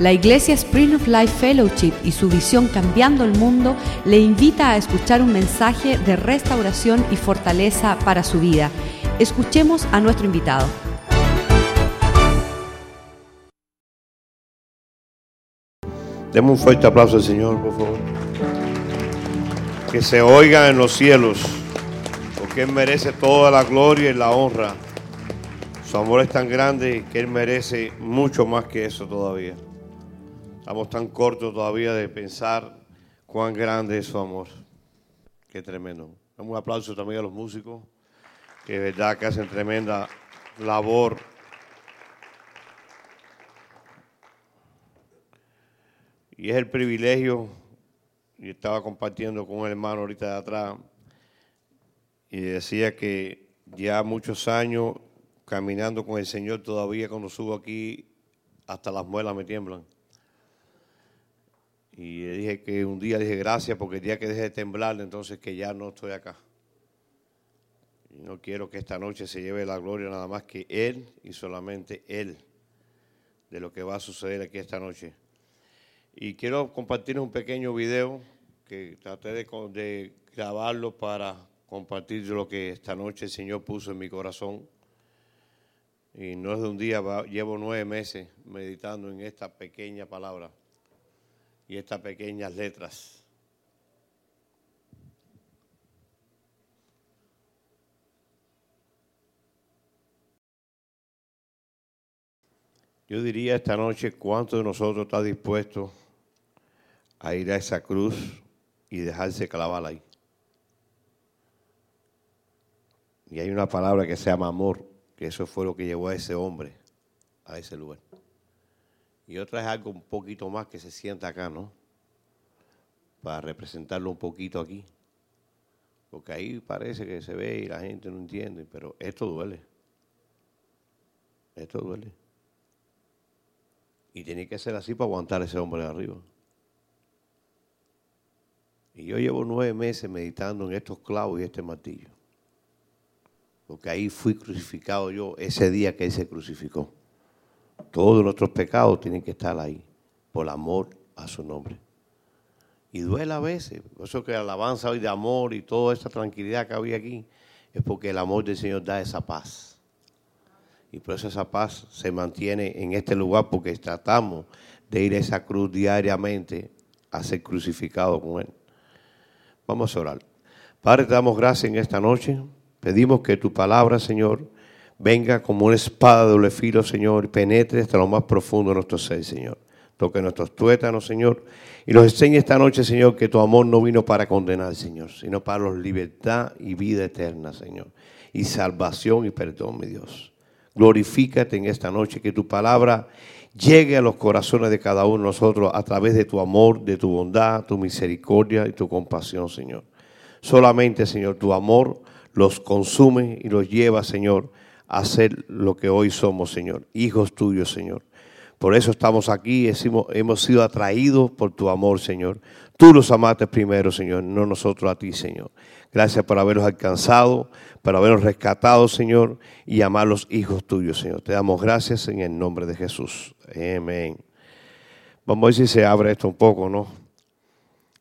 La Iglesia Spring of Life Fellowship y su visión Cambiando el Mundo le invita a escuchar un mensaje de restauración y fortaleza para su vida. Escuchemos a nuestro invitado. Demos un fuerte aplauso al Señor, por favor. Que se oiga en los cielos, porque Él merece toda la gloria y la honra. Su amor es tan grande que Él merece mucho más que eso todavía. Estamos tan cortos todavía de pensar cuán grande es su amor. Qué tremendo. Damos un aplauso también a los músicos, que de verdad que hacen tremenda labor Y es el privilegio, y estaba compartiendo con un hermano ahorita de atrás, y decía que ya muchos años caminando con el Señor, todavía cuando subo aquí, hasta las muelas me tiemblan. Y dije que un día dije gracias porque el día que deje de temblar, entonces que ya no estoy acá. Y no quiero que esta noche se lleve la gloria nada más que Él y solamente Él de lo que va a suceder aquí esta noche. Y quiero compartir un pequeño video que traté de, grabarlo para compartir lo que esta noche el Señor puso en mi corazón. Y no es de un día, llevo nueve meses meditando en esta pequeña palabra y estas pequeñas letras. Yo diría esta noche, ¿cuánto de nosotros está dispuesto a ir a esa cruz y dejarse clavar ahí. Y hay una palabra que se llama amor, que eso fue lo que llevó a ese hombre a ese lugar. Y otra es algo un poquito más que se sienta acá, ¿no? Para representarlo un poquito aquí. Porque ahí parece que se ve y la gente no entiende, pero esto duele. Esto duele. Y tiene que ser así para aguantar ese hombre de arriba. Y yo llevo nueve meses meditando en estos clavos y este martillo. Porque ahí fui crucificado yo ese día que Él se crucificó. Todos nuestros pecados tienen que estar ahí, por amor a su nombre. Y duele a veces, por eso que alabanza hoy de amor y toda esa tranquilidad que había aquí, es porque el amor del Señor da esa paz. Y por eso esa paz se mantiene en este lugar, porque tratamos de ir a esa cruz diariamente a ser crucificado con Él. Vamos a orar. Padre, te damos gracias en esta noche. Pedimos que tu palabra, Señor, venga como una espada de doble filo, Señor, y penetre hasta lo más profundo de nuestro ser, Señor. Toque nuestros tuétanos, Señor, y nos enseñe esta noche, Señor, que tu amor no vino para condenar, Señor, sino para los libertad y vida eterna, Señor, y salvación y perdón, mi Dios. Glorifícate en esta noche, que tu palabra llegue a los corazones de cada uno de nosotros a través de tu amor, de tu bondad, tu misericordia y tu compasión, Señor. Solamente, Señor, tu amor los consume y los lleva, Señor, a ser lo que hoy somos, Señor, hijos tuyos, Señor. Por eso estamos aquí, hemos sido atraídos por tu amor, Señor. Tú los amaste primero, Señor, no nosotros a ti, Señor. Gracias por haberlos alcanzado, por haberlos rescatado, Señor, y amarlos hijos tuyos, Señor. Te damos gracias en el nombre de Jesús. Amén. Vamos a ver si se abre esto un poco, ¿no?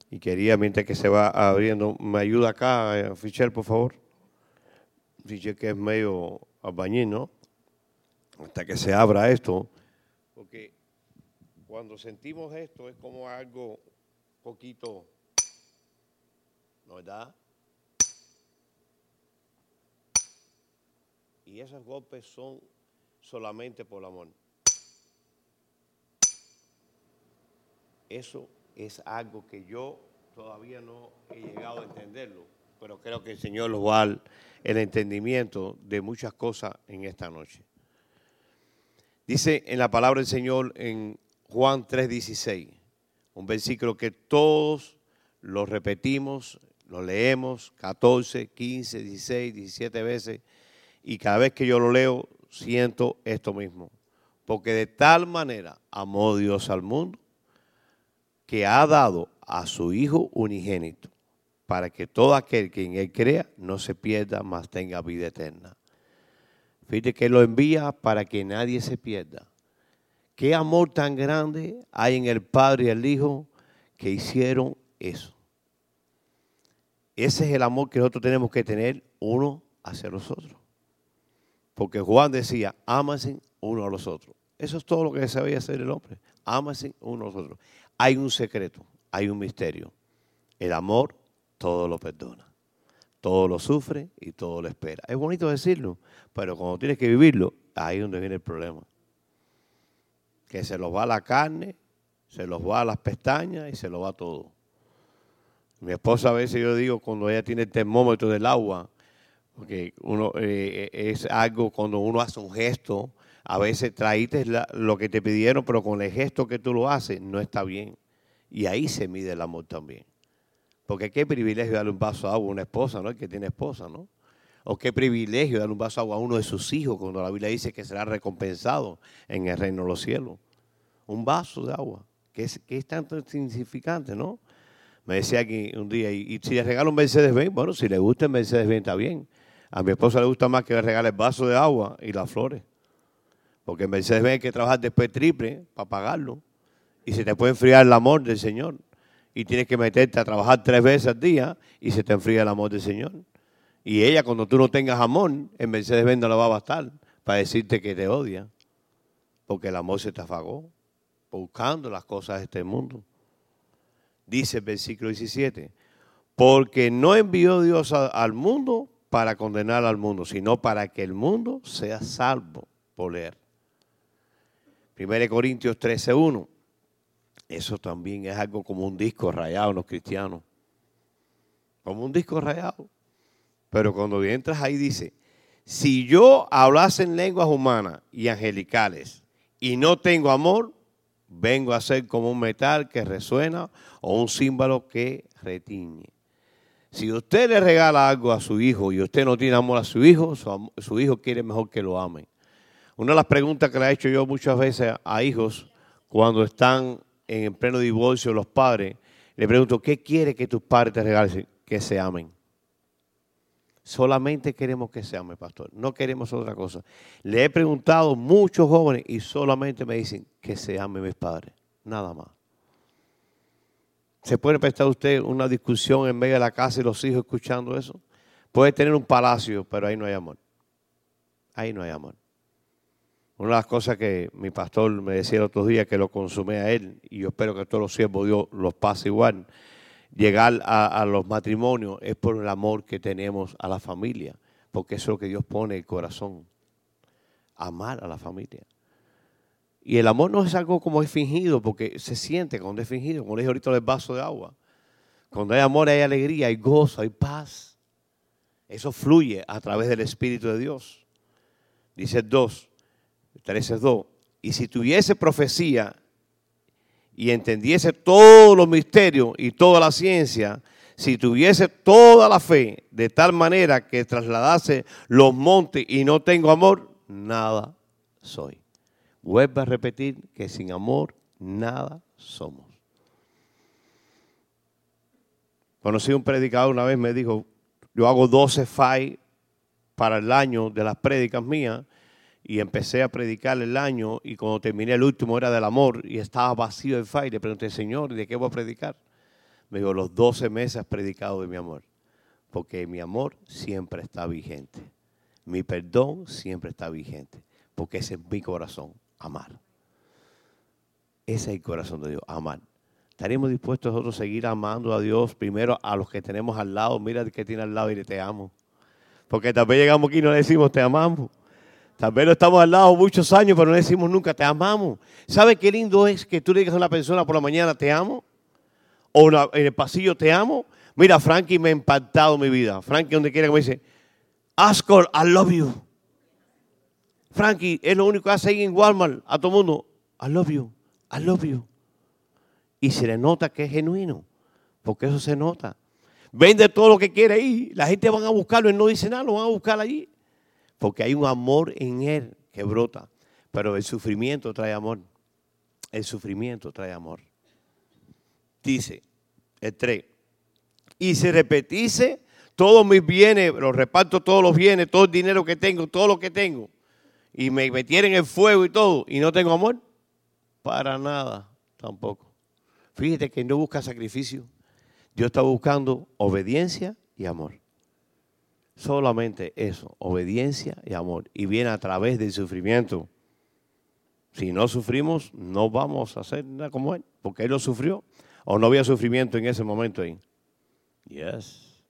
Y quería, mientras que se va abriendo, me ayuda acá, eh, Fichel, por favor. Fichel que es medio albañil, ¿no? Hasta que se abra esto. Porque cuando sentimos esto es como algo poquito, ¿no verdad? Y esos golpes son solamente por amor. Eso es algo que yo todavía no he llegado a entenderlo, pero creo que el Señor lo va a el entendimiento de muchas cosas en esta noche. Dice en la palabra del Señor en Juan 3:16, un versículo que todos lo repetimos, lo leemos 14, 15, 16, 17 veces y cada vez que yo lo leo, siento esto mismo. Porque de tal manera amó Dios al mundo que ha dado a su Hijo unigénito para que todo aquel que en Él crea no se pierda, mas tenga vida eterna. Fíjate que lo envía para que nadie se pierda, qué amor tan grande hay en el Padre y el Hijo que hicieron eso. Ese es el amor que nosotros tenemos que tener uno hacia los otros. Porque Juan decía, ámase uno a los otros. Eso es todo lo que sabía hacer el hombre. Ámase uno a los otros. Hay un secreto, hay un misterio. El amor todo lo perdona. Todo lo sufre y todo lo espera. Es bonito decirlo, pero cuando tienes que vivirlo, ahí es donde viene el problema. Que se los va la carne, se los va las pestañas y se los va todo. Mi esposa a veces yo digo cuando ella tiene el termómetro del agua, porque uno eh, es algo cuando uno hace un gesto, a veces traíste lo que te pidieron, pero con el gesto que tú lo haces no está bien. Y ahí se mide el amor también. Porque qué privilegio darle un vaso de agua a una esposa, ¿no? El que tiene esposa, ¿no? O qué privilegio darle un vaso de agua a uno de sus hijos cuando la Biblia dice que será recompensado en el reino de los cielos. Un vaso de agua, que es, es tanto insignificante, ¿no? Me decía aquí un día, y, si le regalo un Mercedes-Benz, bueno, si le gusta el Mercedes-Benz está bien. A mi esposa le gusta más que le regale el vaso de agua y las flores. Porque el Mercedes-Benz hay que trabajar después triple para pagarlo. Y se te puede enfriar el amor del Señor. Y tienes que meterte a trabajar tres veces al día y se te enfría el amor del Señor. Y ella, cuando tú no tengas amor, el Mercedes-Benz no le va a bastar para decirte que te odia. Porque el amor se te afagó buscando las cosas de este mundo dice el versículo 17, porque no envió Dios al mundo para condenar al mundo, sino para que el mundo sea salvo por leer. 1 Corintios 13:1. Eso también es algo como un disco rayado en los cristianos. Como un disco rayado. Pero cuando entras ahí dice, si yo hablase en lenguas humanas y angelicales y no tengo amor, vengo a ser como un metal que resuena o un símbolo que retiñe. Si usted le regala algo a su hijo y usted no tiene amor a su hijo, su, hijo quiere mejor que lo ame. Una de las preguntas que le he hecho yo muchas veces a hijos cuando están en pleno divorcio los padres, le pregunto, ¿qué quiere que tus padres te regalen? Que se amen. Solamente queremos que se amen, pastor. No queremos otra cosa. Le he preguntado a muchos jóvenes y solamente me dicen que se amen mis padres. Nada más. ¿Se puede prestar usted una discusión en medio de la casa y los hijos escuchando eso? Puede tener un palacio, pero ahí no hay amor. Ahí no hay amor. Una de las cosas que mi pastor me decía el otro día que lo consumé a él, y yo espero que todos los siervos Dios los pase igual, llegar a, a, los matrimonios es por el amor que tenemos a la familia, porque eso es lo que Dios pone en el corazón, amar a la familia. Y el amor no es algo como es fingido, porque se siente cuando es fingido, como le dije ahorita el vaso de agua. Cuando hay amor hay alegría, hay gozo, hay paz. Eso fluye a través del Espíritu de Dios. Dice 2, 13 2. Y si tuviese profecía y entendiese todos los misterios y toda la ciencia, si tuviese toda la fe de tal manera que trasladase los montes y no tengo amor, nada soy. Vuelvo a repetir que sin amor nada somos. Conocí un predicador una vez, me dijo, yo hago 12 FAI para el año de las prédicas mías y empecé a predicar el año y cuando terminé el último era del amor y estaba vacío el FAI. Le pregunté, Señor, ¿de qué voy a predicar? Me dijo, los 12 meses has predicado de mi amor, porque mi amor siempre está vigente. Mi perdón siempre está vigente, porque ese es mi corazón amar. Ese es el corazón de Dios, amar. ¿Estaremos dispuestos nosotros a seguir amando a Dios primero a los que tenemos al lado? Mira que tiene al lado y le te amo. Porque tal vez llegamos aquí y no le decimos te amamos. Tal vez no estamos al lado muchos años, pero no decimos nunca te amamos. ¿Sabe qué lindo es que tú le digas a una persona por la mañana te amo? O en el pasillo te amo. Mira, Frankie me ha impactado mi vida. Frankie, donde quiera que me dice, Ascol, I love you. Frankie es lo único que hace ahí en Walmart a todo mundo. I love you, I love you. Y se le nota que es genuino, porque eso se nota. Vende todo lo que quiere ahí. La gente va a buscarlo, él no dice nada, lo van a buscar allí. Porque hay un amor en él que brota. Pero el sufrimiento trae amor. El sufrimiento trae amor. Dice el 3. Y se repetice todos mis bienes, los reparto todos los bienes, todo el dinero que tengo, todo lo que tengo y me metiera en fuego y todo, y no tengo amor, Para nada, tampoco. Fíjate que no busca sacrificio. Dios está buscando obediencia y amor. Solamente eso, obediencia y amor. Y viene a través del sufrimiento. Si no sufrimos, no vamos a hacer nada como Él, porque Él lo sufrió. O no había sufrimiento en ese momento ahí. Yes.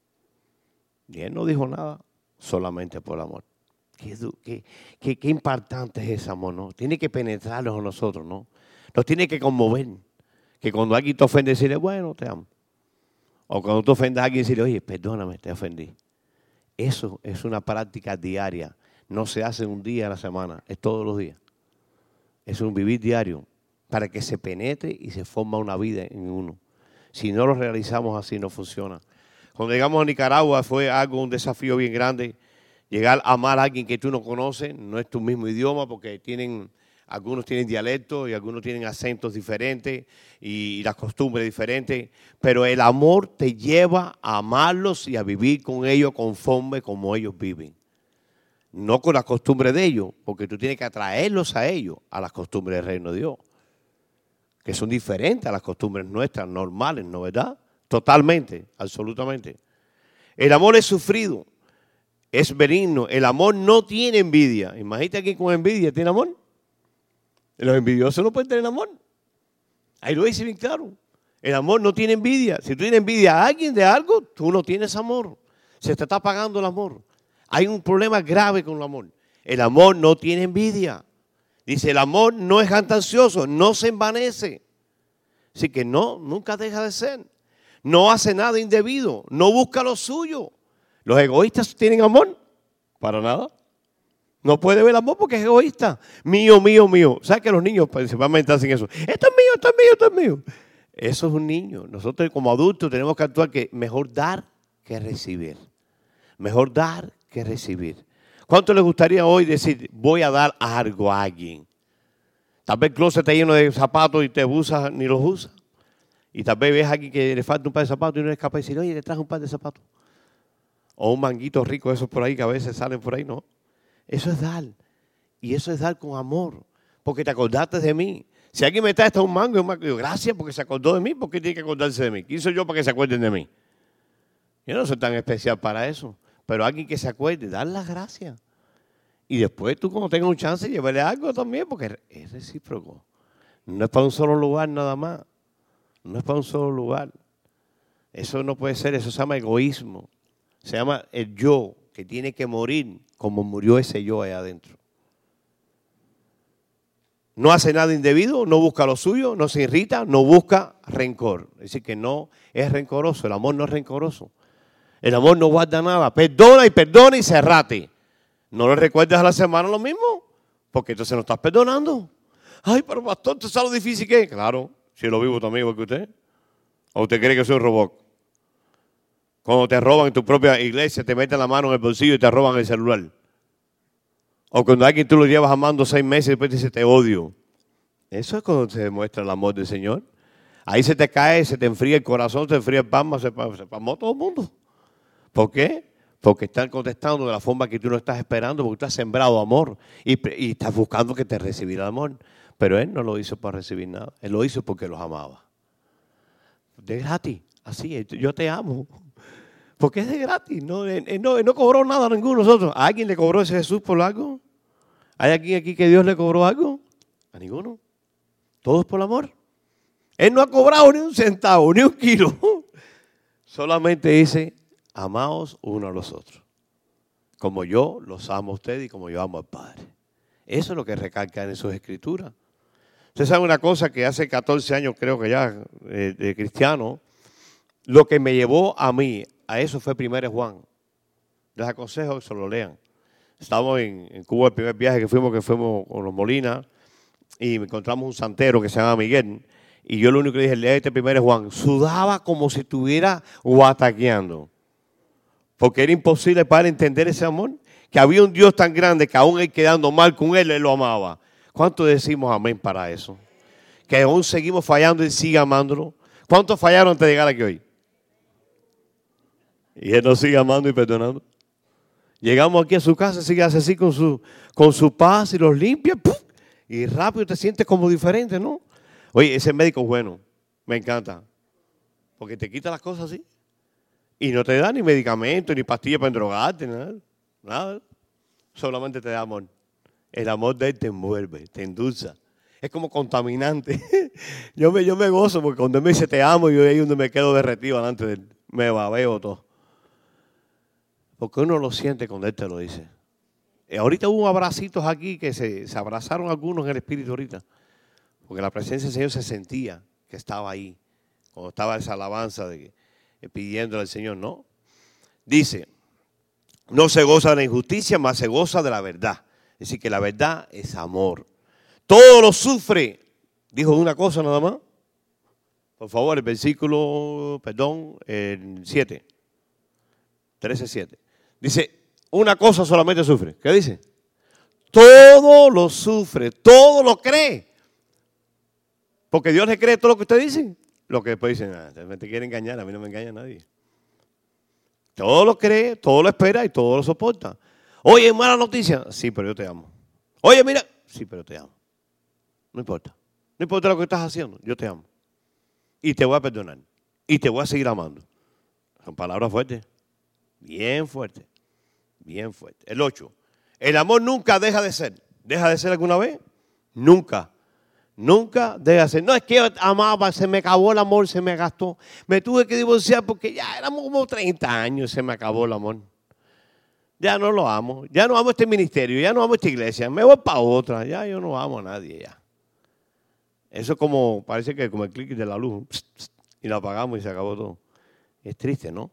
Y Él no dijo nada, solamente por amor. Qué, qué, qué, importante es ese amor, ¿no? Tiene que penetrarnos a nosotros, ¿no? Nos tiene que conmover. Que cuando alguien te ofende, decirle, bueno, te amo. O cuando tú ofendas a alguien, decirle, oye, perdóname, te ofendí. Eso es una práctica diaria. No se hace un día a la semana, es todos los días. Es un vivir diario para que se penetre y se forma una vida en uno. Si no lo realizamos así, no funciona. Cuando llegamos a Nicaragua fue algo, un desafío bien grande. Llegar a amar a alguien que tú no conoces, no es tu mismo idioma, porque tienen, algunos tienen dialectos y algunos tienen acentos diferentes y, las costumbres diferentes. Pero el amor te lleva a amarlos y a vivir con ellos conforme como ellos viven. No con las costumbres de ellos, porque tú tienes que atraerlos a ellos, a las costumbres del reino de Dios, que son diferentes a las costumbres nuestras normales, ¿no verdad? Totalmente, absolutamente. El amor es sufrido, es benigno. El amor no tiene envidia. Imagínate aquí con envidia, ¿tiene amor? Los envidiosos no pueden tener amor. Ahí lo dice bien claro. El amor no tiene envidia. Si tú tienes envidia a alguien de algo, tú no tienes amor. Se te está apagando el amor. Hay un problema grave con el amor. El amor no tiene envidia. Dice, el amor no es ansioso, no se envanece. Así que no, nunca deja de ser no hace nada indebido, no busca lo suyo. ¿Los egoístas tienen amor? Para nada. No puede ver amor porque es egoísta. Mío, mío, mío. ¿Sabes que los niños principalmente hacen eso? Esto es mío, esto es mío, esto es mío. Eso es un niño. Nosotros como adultos tenemos que actuar que mejor dar que recibir. Mejor dar que recibir. ¿Cuánto les gustaría hoy decir, voy a dar algo a alguien? Tal vez el closet está lleno de zapatos y te usas ni los usas. Y tal vez ves a alguien que le falta un par de zapatos y no es capaz de decir, oye, le traje un par de zapatos. O un manguito rico, esos por ahí que a veces salen por ahí, no. Eso es dar. Y eso es dar con amor. Porque te acordaste de mí. Si alguien me trae hasta un mango, mango, digo, gracias porque se acordó de mí, ¿por qué tiene que acordarse de mí? ¿Quién soy yo para que se acuerden de mí? Yo no soy tan especial para eso. Pero alguien que se acuerde, dar las gracias. Y después tú cuando tengas un chance, llévale algo también, porque es recíproco. No es para un solo lugar nada más. No es para un solo lugar. Eso no puede ser, eso se llama egoísmo. Se llama el yo, que tiene que morir como murió ese yo allá adentro. No hace nada indebido, no busca lo suyo, no se irrita, no busca rencor. Es decir, que no es rencoroso, el amor no es rencoroso. El amor no guarda nada, perdona y perdona y cerrate. No le recuerdes a la semana lo mismo, porque entonces no estás perdonando. Ay, pero pastor, ¿tú sabes lo difícil que es? Claro, si lo vivo también igual que usted. ¿O usted cree que soy un robot? Cuando te roban en tu propia iglesia, te meten la mano en el bolsillo y te roban el celular. O cuando alguien tú lo llevas amando seis meses y después dice te odio. Eso es cuando se demuestra el amor del Señor. Ahí se te cae, se te enfría el corazón, se enfría el palma, se, se palmó todo el mundo. ¿Por qué? Porque están contestando de la forma que tú no estás esperando, porque tú has sembrado amor y, y estás buscando que te recibiera el amor. Pero él no lo hizo para recibir nada. Él lo hizo porque los amaba. De gratis. Así, yo te amo. Porque es de gratis. No, no, cobró nada a ninguno de nosotros. ¿A alguien le cobró ese Jesús por algo? ¿Hay alguien aquí que Dios le cobró algo? A ninguno. Todos por amor. Él no ha cobrado ni un centavo, ni un kilo. Solamente dice, amaos uno a los otros. Como yo los amo a ustedes y como yo amo al Padre. Eso es lo que recalca en sus escrituras. Usted sabe una cosa que hace 14 años creo que ya eh, de cristiano, lo que me llevó a mí a eso fue primero Juan. Les aconsejo que se lo lean. Estábamos en, Cuba el primer viaje que fuimos, que fuimos con los Molinas, y encontramos un santero que se llama Miguel. Y yo lo único que dije, lee este primero Juan. Sudaba como si estuviera guataqueando. Porque era imposible para entender ese amor. Que había un Dios tan grande que aún él quedando mal con él, él lo amaba. ¿Cuánto decimos amén para eso? Que aún seguimos fallando y sigue amándolo. ¿Cuántos fallaron antes de llegar aquí hoy? Y él nos sigue amando y perdonando. Llegamos aquí a su casa, sigue así con su, con su paz y los limpia. y rápido te sientes como diferente, ¿no? Oye, ese médico es bueno, me encanta, porque te quita las cosas así. Y no te da ni medicamento, ni pastillas para drogarte, nada, nada. Solamente te da amor. El amor de él te envuelve, te endulza. Es como contaminante. yo, me, yo me gozo porque cuando él me dice te amo, yo ahí donde me quedo derretido delante de él. Me babeo todo. Porque uno lo siente cuando él te lo dice. Eh, ahorita hubo abracitos aquí que se, abrazaron algunos en el espíritu ahorita. Porque la presencia del Señor se sentía que estaba ahí. Cuando estaba esa alabanza de, eh, pidiéndole al Señor, ¿no? Dice, no se goza de la injusticia, más se goza de la verdad. Es decir, que la verdad es amor. Todo lo sufre. Dijo una cosa nada más. Por favor, el versículo, perdón, el 7. 13, 7. Dice, una cosa solamente sufre. ¿Qué dice? Todo lo sufre, todo lo cree. Porque Dios le cree todo lo que usted dice. Lo que después dicen, ah, te quiere engañar, a mí no me engaña nadie. Todo lo cree, todo lo espera y todo lo soporta. Oye, mala noticia. Sí, pero yo te amo. Oye, mira. Sí, pero te amo. No importa. No importa lo que estás haciendo. Yo te amo. Y te voy a perdonar. Y te voy a seguir amando. Son palabras fuertes. Bien fuertes. Bien fuertes. El 8. El amor nunca deja de ser. ¿Deja de ser alguna vez? Nunca. Nunca deja de ser. No es que yo amaba, se me acabó el amor, se me gastó. Me tuve que divorciar porque ya éramos como 30 años, se me acabó el amor. Ya no lo amo. Ya no amo este ministerio, ya no amo esta iglesia. Me voy para otra. Ya yo no amo a nadie ya. Eso es como, parece que como el clic de la luz. y lo apagamos y se acabó todo. Es triste, ¿no?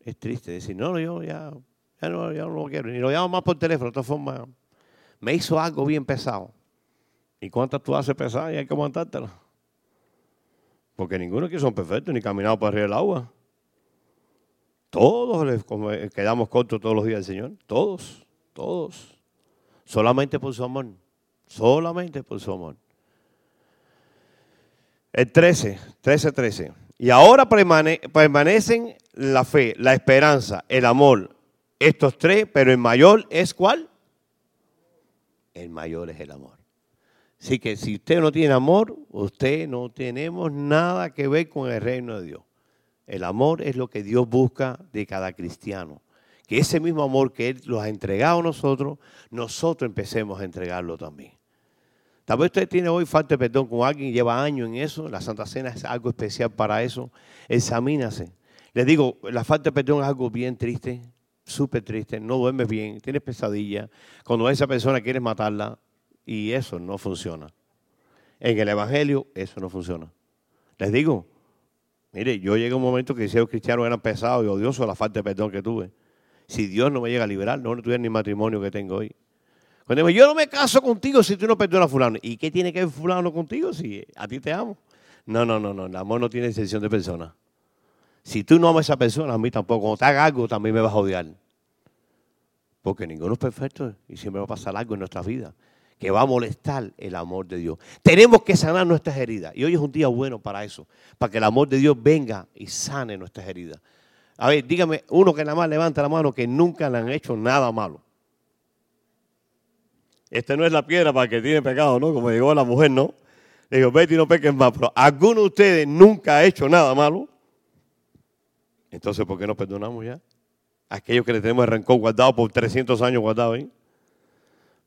Es triste decir, no, yo ya, ya, no, ya no lo quiero. Ni lo llamo más por teléfono. De todas formas, me hizo algo bien pesado. ¿Y cuántas tú haces pesadas y hay que aguantártelas? Porque ninguno aquí son perfectos ni caminado para arriba del agua. Todos quedamos cortos todos los días del Señor. Todos, todos. Solamente por su amor. Solamente por su amor. El 13, 13, 13. Y ahora permanecen la fe, la esperanza, el amor. Estos tres, pero el mayor es cuál? El mayor es el amor. Así que si usted no tiene amor, usted no tenemos nada que ver con el reino de Dios. El amor es lo que Dios busca de cada cristiano. Que ese mismo amor que Él nos ha entregado a nosotros, nosotros empecemos a entregarlo también. Tal vez usted tiene hoy falta de perdón con alguien, lleva años en eso, la Santa Cena es algo especial para eso. Examínase. Les digo, la falta de perdón es algo bien triste, súper triste, no duermes bien, tienes pesadilla. Cuando esa persona quieres matarla y eso no funciona. En el Evangelio eso no funciona. Les digo, mire, yo llegué a un momento que si los cristianos eran pesados y odiosos la falta de perdón que tuve. Si Dios no me llega a liberar, no, no tuviera ni matrimonio que tengo hoy. Cuando me yo no me caso contigo si tú no perdonas a fulano. ¿Y qué tiene que ver fulano contigo si a ti te amo? No, no, no, no. El amor no tiene excepción de persona. Si tú no amas a esa persona, a mí tampoco. Cuando te haga algo, también me vas a odiar. Porque ninguno es perfecto y siempre va a pasar algo en nuestra vida que va a molestar el amor de Dios. Tenemos que sanar nuestras heridas. Y hoy es un día bueno para eso, para que el amor de Dios venga y sane nuestras heridas. A ver, dígame, uno que nada más levanta la mano que nunca le han hecho nada malo. Esta no es la piedra para que tiene pecado, ¿no? Como llegó la mujer, ¿no? Le digo, vete y no peques más. Pero ¿alguno de ustedes nunca ha hecho nada malo? Entonces, ¿por qué no perdonamos ya? Aquellos que le tenemos el rencor guardado por 300 años guardado ahí.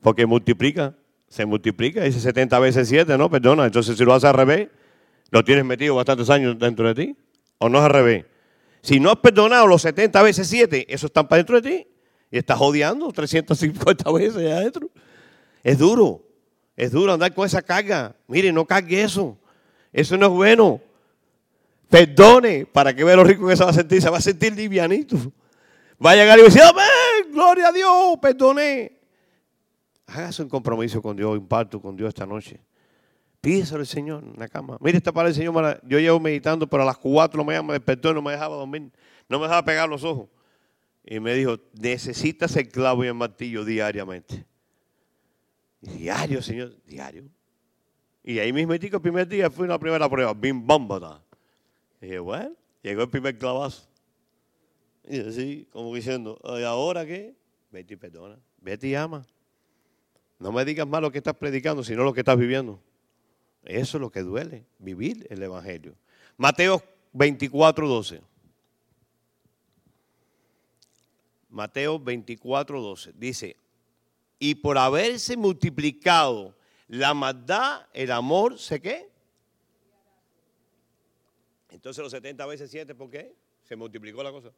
Porque multiplica, se multiplica, dice 70 veces 7, ¿no? Perdona, entonces si lo haces al revés, lo tienes metido bastantes años dentro de ti. ¿O no es al revés? Si no has perdonado los 70 veces 7, eso está para dentro de ti. Y estás odiando 350 veces allá adentro. Es duro, es duro andar con esa carga. Mire, no cargue eso. Eso no es bueno. Perdone para que vea lo rico que se va a sentir. Se va a sentir livianito. Va a llegar y decir, amén, gloria a Dios, perdoné. Hágase un compromiso con Dios, un pacto con Dios esta noche. Pídeselo al Señor en la cama. Mire, esta palabra del Señor, yo llevo meditando, pero a las cuatro me despertó y no me dejaba dormir. No me dejaba pegar los ojos. Y me dijo, necesitas el clavo y el martillo diariamente. diario, Señor, diario. Y ahí mismo, el primer día fue una primera prueba, bim, bambata. Y dije, bueno, llegó el primer clavazo. Y así, como diciendo, ¿y ahora qué? Vete y perdona, vete y ama. No me digas más lo que estás predicando, sino lo que estás viviendo. Eso es lo que duele, vivir el Evangelio. Mateo 24, 12. Mateo 24, 12. Dice, y por haberse multiplicado la maldad, el amor, ¿se qué? Entonces los 70 veces 7, ¿por qué? Se multiplicó la cosa.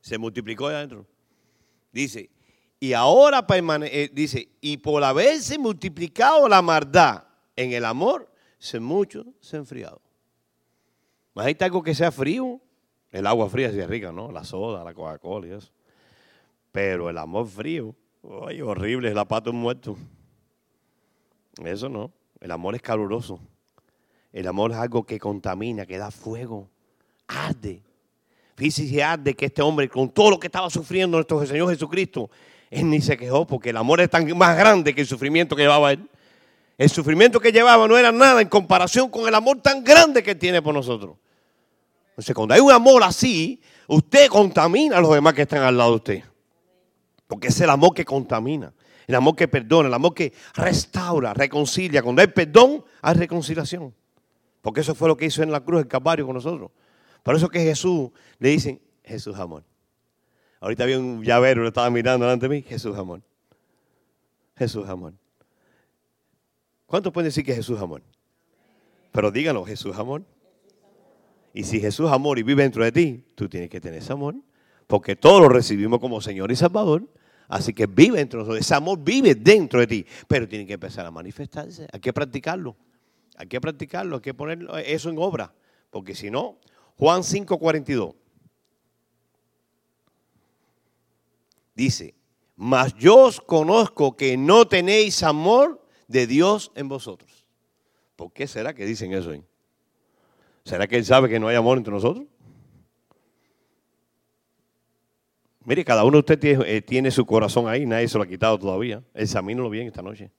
Se multiplicó adentro. Dice, y ahora permanece, eh, dice, y por haberse multiplicado la maldad en el amor, se mucho se ha enfriado. Imagínate algo que sea frío. El agua fría es rica, ¿no? La soda, la Coca-Cola y eso. Pero el amor frío, ay, horrible, es la pata muerto. Eso no. El amor es caluroso. El amor es algo que contamina, que da fuego, arde. Fíjese arde que este hombre, con todo lo que estaba sufriendo nuestro Señor Jesucristo, él ni se quejó porque el amor es tan más grande que el sufrimiento que llevaba él. El sufrimiento que llevaba no era nada en comparación con el amor tan grande que tiene por nosotros. Entonces, cuando hay un amor así, usted contamina a los demás que están al lado de usted. Porque es el amor que contamina, el amor que perdona, el amor que restaura, reconcilia. Cuando hay perdón, hay reconciliación. Porque eso fue lo que hizo en la cruz el Calvario con nosotros. Por eso que Jesús le dicen, Jesús amor. Ahorita había un llavero, lo estaba mirando delante de mí, Jesús amor. Jesús amor. ¿Cuántos pueden decir que Jesús amor? Pero díganlo, Jesús amor. Y si Jesús amor y vive dentro de ti, tú tienes que tener ese amor. Porque todos lo recibimos como Señor y Salvador. Así que vive dentro de nosotros. Ese amor vive dentro de ti. Pero tiene que empezar a manifestarse. Hay que practicarlo. Hay que practicarlo, hay que poner eso en obra, porque si no, Juan 5:42 dice, mas yo os conozco que no tenéis amor de Dios en vosotros. ¿Por qué será que dicen eso? ¿Será que Él sabe que no hay amor entre nosotros? Mire, cada uno de ustedes eh, tiene, su corazón ahí, nadie se lo ha quitado todavía. Examínalo bien esta noche.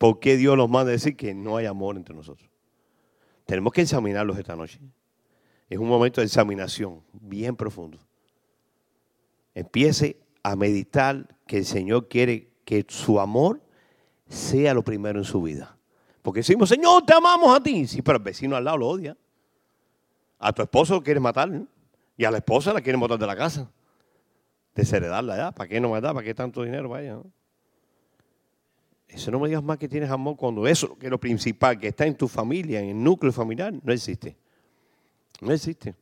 ¿Por qué Dios nos manda a decir que no hay amor entre nosotros? Tenemos que examinarlos esta noche. Es un momento de examinación bien profundo. Empiece a meditar que el Señor quiere que su amor sea lo primero en su vida. Porque decimos, Señor, te amamos a ti. Sí, pero el vecino al lado lo odia. A tu esposo lo quiere matar. Y a la esposa la quiere matar de la casa. Desheredarla ya. ¿Para qué no matar? ¿Para qué tanto dinero vaya? Eso no me digas más que tienes amor cuando eso, que es lo principal, que está en tu familia, en el núcleo familiar, no existe. No existe.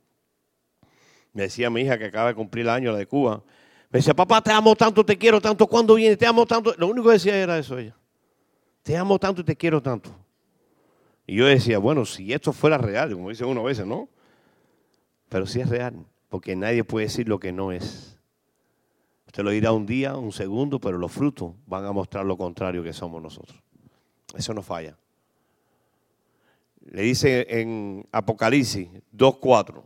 Me decía mi hija que acaba de cumplir el año, la de Cuba. Me decía, papá, te amo tanto, te quiero tanto. ¿Cuándo viene? Te amo tanto. Lo único que decía era eso ella. Te amo tanto y te quiero tanto. Y yo decía, bueno, si esto fuera real, como dice uno a veces, ¿no? Pero sí es real, porque nadie puede decir lo que no es. Usted lo dirá un día, un segundo, pero los frutos van a mostrar lo contrario que somos nosotros. Eso no falla. Le dice en Apocalipsis 2.4.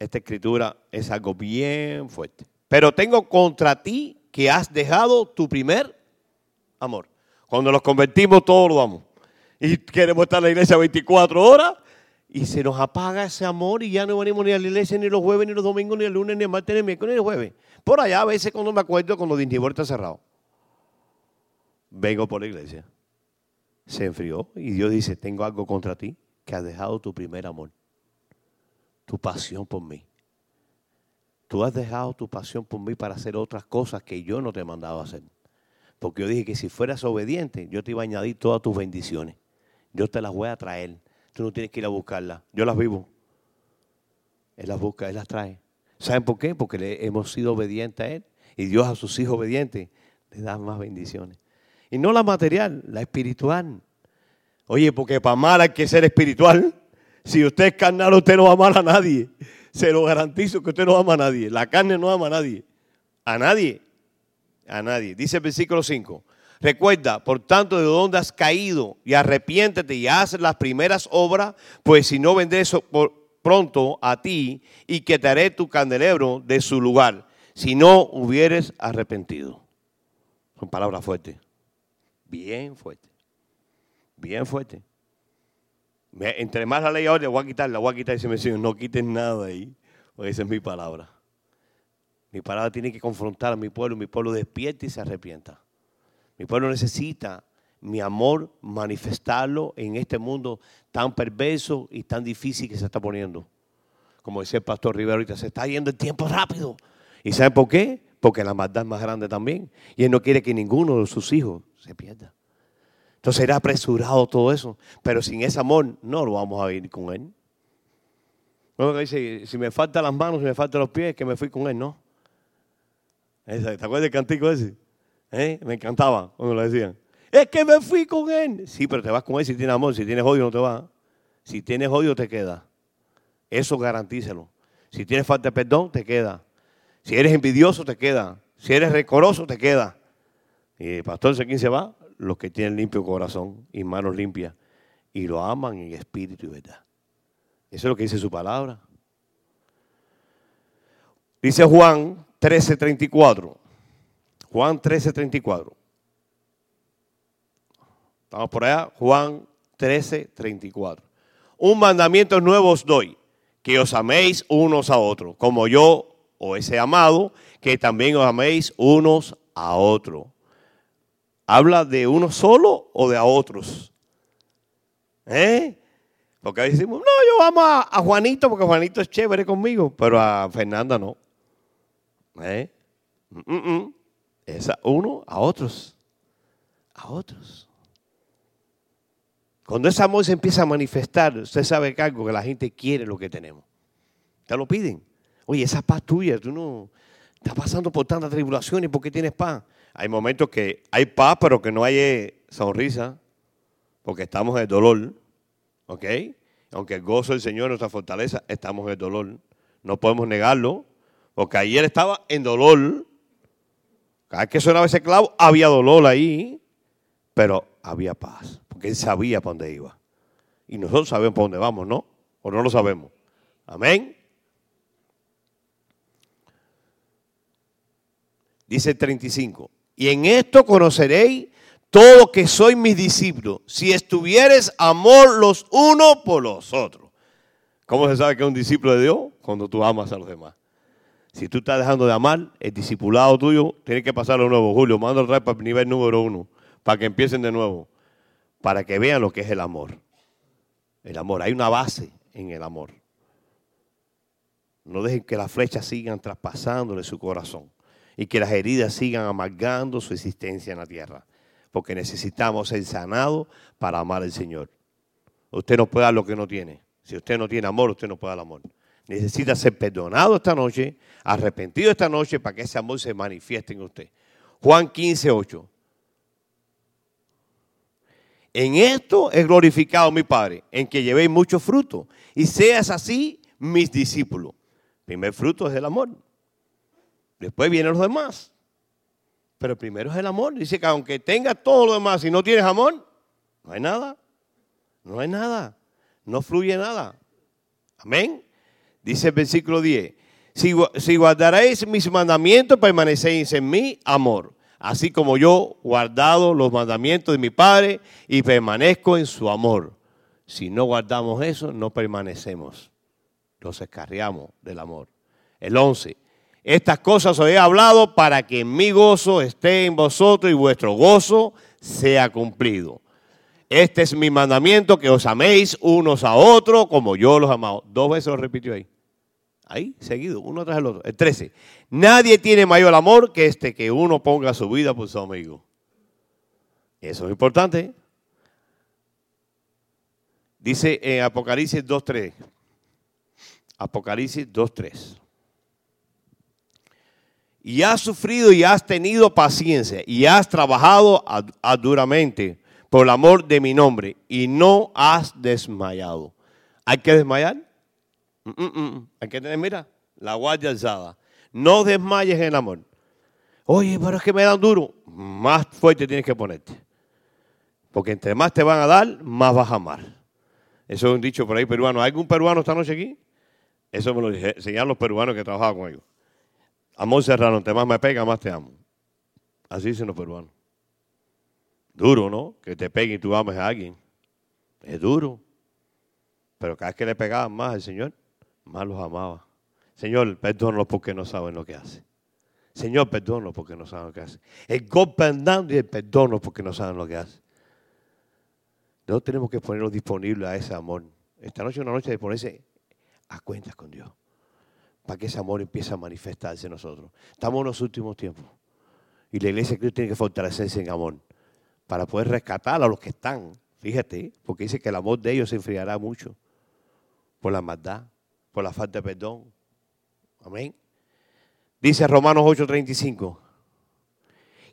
Esta escritura es algo bien fuerte. Pero tengo contra ti que has dejado tu primer amor. Cuando nos convertimos todos lo damos. Y queremos estar en la iglesia 24 horas y se nos apaga ese amor y ya no venimos ni a la iglesia ni los jueves, ni los domingos, ni el lunes, ni el martes, ni el miércoles, ni el jueves. Por allá a veces cuando me acuerdo, cuando Disney está cerrado, vengo por la iglesia. Se enfrió y Dios dice, tengo algo contra ti, que has dejado tu primer amor, tu pasión por mí. Tú has dejado tu pasión por mí para hacer otras cosas que yo no te he mandado a hacer. Porque yo dije que si fueras obediente, yo te iba a añadir todas tus bendiciones. Yo te las voy a traer. Tú no tienes que ir a buscarlas. Yo las vivo. Él las busca, Él las trae. ¿Saben por qué? Porque le hemos sido obedientes a Él. Y Dios a sus hijos obedientes le da más bendiciones. Y no la material, la espiritual. Oye, porque para amar hay que ser espiritual. Si usted es carnal, usted no va a amar a nadie. Se lo garantizo que usted no ama a nadie. La carne no ama a nadie. A nadie. A nadie. Dice el versículo 5. Recuerda, por tanto, de dónde has caído y arrepiéntete y haz las primeras obras, pues si no vendré pronto a ti y quitaré tu candelebro de su lugar, si no hubieres arrepentido. Son palabras fuertes, bien fuertes, bien fuertes. Entre más la ley ahora, la voy a quitar, la voy a quitar y se me dice, no quites nada ahí, porque esa es mi palabra. Mi palabra tiene que confrontar a mi pueblo. Mi pueblo despierta y se arrepienta. Mi pueblo necesita mi amor manifestarlo en este mundo tan perverso y tan difícil que se está poniendo. Como decía el pastor Rivera ahorita, se está yendo el tiempo rápido. ¿Y saben por qué? Porque la maldad es más grande también. Y él no quiere que ninguno de sus hijos se pierda. Entonces era apresurado todo eso. Pero sin ese amor no lo vamos a vivir con él. Bueno, dice, si me faltan las manos, si me faltan los pies, que me fui con él, ¿no? ¿Te acuerdas del cantico ese? ¿Eh? Me encantaba cuando lo decían. Es que me fui con él. Sí, pero te vas con él si tienes amor. Si tienes odio, no te vas. Si tienes odio, te queda. Eso garantízalo. Si tienes falta de perdón, te queda. Si eres envidioso, te queda. Si eres recoroso, te queda. Y el pastor, quién se va? Los que tienen limpio corazón y manos limpias. Y lo aman en espíritu y verdad. Eso es lo que dice su palabra. Dice Juan 13:34. Juan 13:34. Estamos por allá. Juan 13:34. Un mandamiento nuevo os doy, que os améis unos a otros, como yo os he amado, que también os améis unos a otros. ¿Habla de uno solo o de a otros? ¿Eh? Porque a veces decimos, no, yo amo a, Juanito porque Juanito es chévere conmigo, pero a Fernanda no. ¿Eh? Es a uno a otros. A otros. Cuando ese amor se empieza a manifestar, usted sabe que algo que la gente quiere lo que tenemos. Te lo piden. Oye, esa paz tuya, tú no estás pasando por tantas tribulaciones, ¿por qué tienes paz? Hay momentos que hay paz, pero que no hay eh, sonrisa, porque estamos en dolor. ¿Ok? Aunque el gozo del Señor es nuestra fortaleza, estamos en dolor. No podemos negarlo, porque ayer estaba en dolor. Cada vez que sonaba ese clavo, había dolor ahí, pero había paz, porque él sabía para dónde iba. Y nosotros sabemos para dónde vamos, ¿no? ¿O no lo sabemos? Amén. Dice el 35. Y en esto conoceréis todo que soy mis discípulos, si estuvieres amor los unos por los otros. ¿Cómo se sabe que es un discípulo de Dios? Cuando tú amas a los demás. Si tú estás dejando de amar, el discipulado tuyo tiene que pasar de nuevo. Julio, manda el para el nivel número uno, para que empiecen de nuevo, para que vean lo que es el amor. El amor, hay una base en el amor. No dejen que las flechas sigan traspasándole su corazón y que las heridas sigan amargando su existencia en la tierra porque necesitamos ser sanados para amar al Señor. Usted no puede dar lo que no tiene. Si usted no tiene amor, usted no puede dar amor. Necesita ser perdonado esta noche, arrepentido esta noche para que ese amor se manifieste en usted. Juan 15, 8. En esto he glorificado mi Padre, en que llevéis mucho fruto y seas así mis discípulos. primer fruto es el amor. Después vienen los demás. Pero primero es el amor. Dice que aunque tengas todo lo demás y no tienes amor, no hay nada. No hay nada. No fluye nada. Amén. Dice el versículo 10. Si, si guardaréis mis mandamientos, permanecéis en mi amor. Así como yo guardado los mandamientos de mi Padre y permanezco en su amor. Si no guardamos eso, no permanecemos. Los escarriamos del amor. El 11. Estas cosas os he hablado para que mi gozo esté en vosotros y vuestro gozo sea cumplido. Este es mi mandamiento, que os améis unos a otros como yo los amado. Dos veces lo repitió ahí. Ahí, seguido, uno tras el otro. El 13. Nadie tiene mayor amor que este que uno ponga su vida por su amigo. Eso es importante. Dice en Apocalipsis 2.3. Apocalipsis 2.3 y has sufrido y has tenido paciencia y has trabajado duramente por el amor de mi nombre y no has desmayado. ¿Hay que desmayar? Mm, mm, mm. Hay que tener, mira, la guardia alzada. No desmayes en el amor. Oye, pero es que me dan duro. Más fuerte tienes que ponerte. Porque entre más te van a dar, más vas a amar. Eso es un dicho por ahí peruano. ¿Hay algún peruano esta noche aquí? Eso me lo enseñaron los peruanos que trabajaban con ellos. Amor serrano, te más me pega, más te amo. Así dicen los peruanos. Duro, ¿no? Que te pegue y tú ames a alguien. Es duro. Pero cada vez que le pegaban más al Señor, más los amaba. Señor, perdónalos porque no saben lo que hace. Señor, perdono porque no saben lo que hace. El golpe andando y el perdono porque no saben lo que hace. No tenemos que ponernos disponibles a ese amor. Esta noche es una noche de ponerse a cuentas con Dios. Para que ese amor empiece a manifestarse en nosotros. Estamos en los últimos tiempos. Y la iglesia de Cristo tiene que fortalecerse en amor. Para poder rescatar a los que están. Fíjate, porque dice que el amor de ellos se enfriará mucho. Por la maldad, por la falta de perdón. Amén. Dice Romanos 8:35.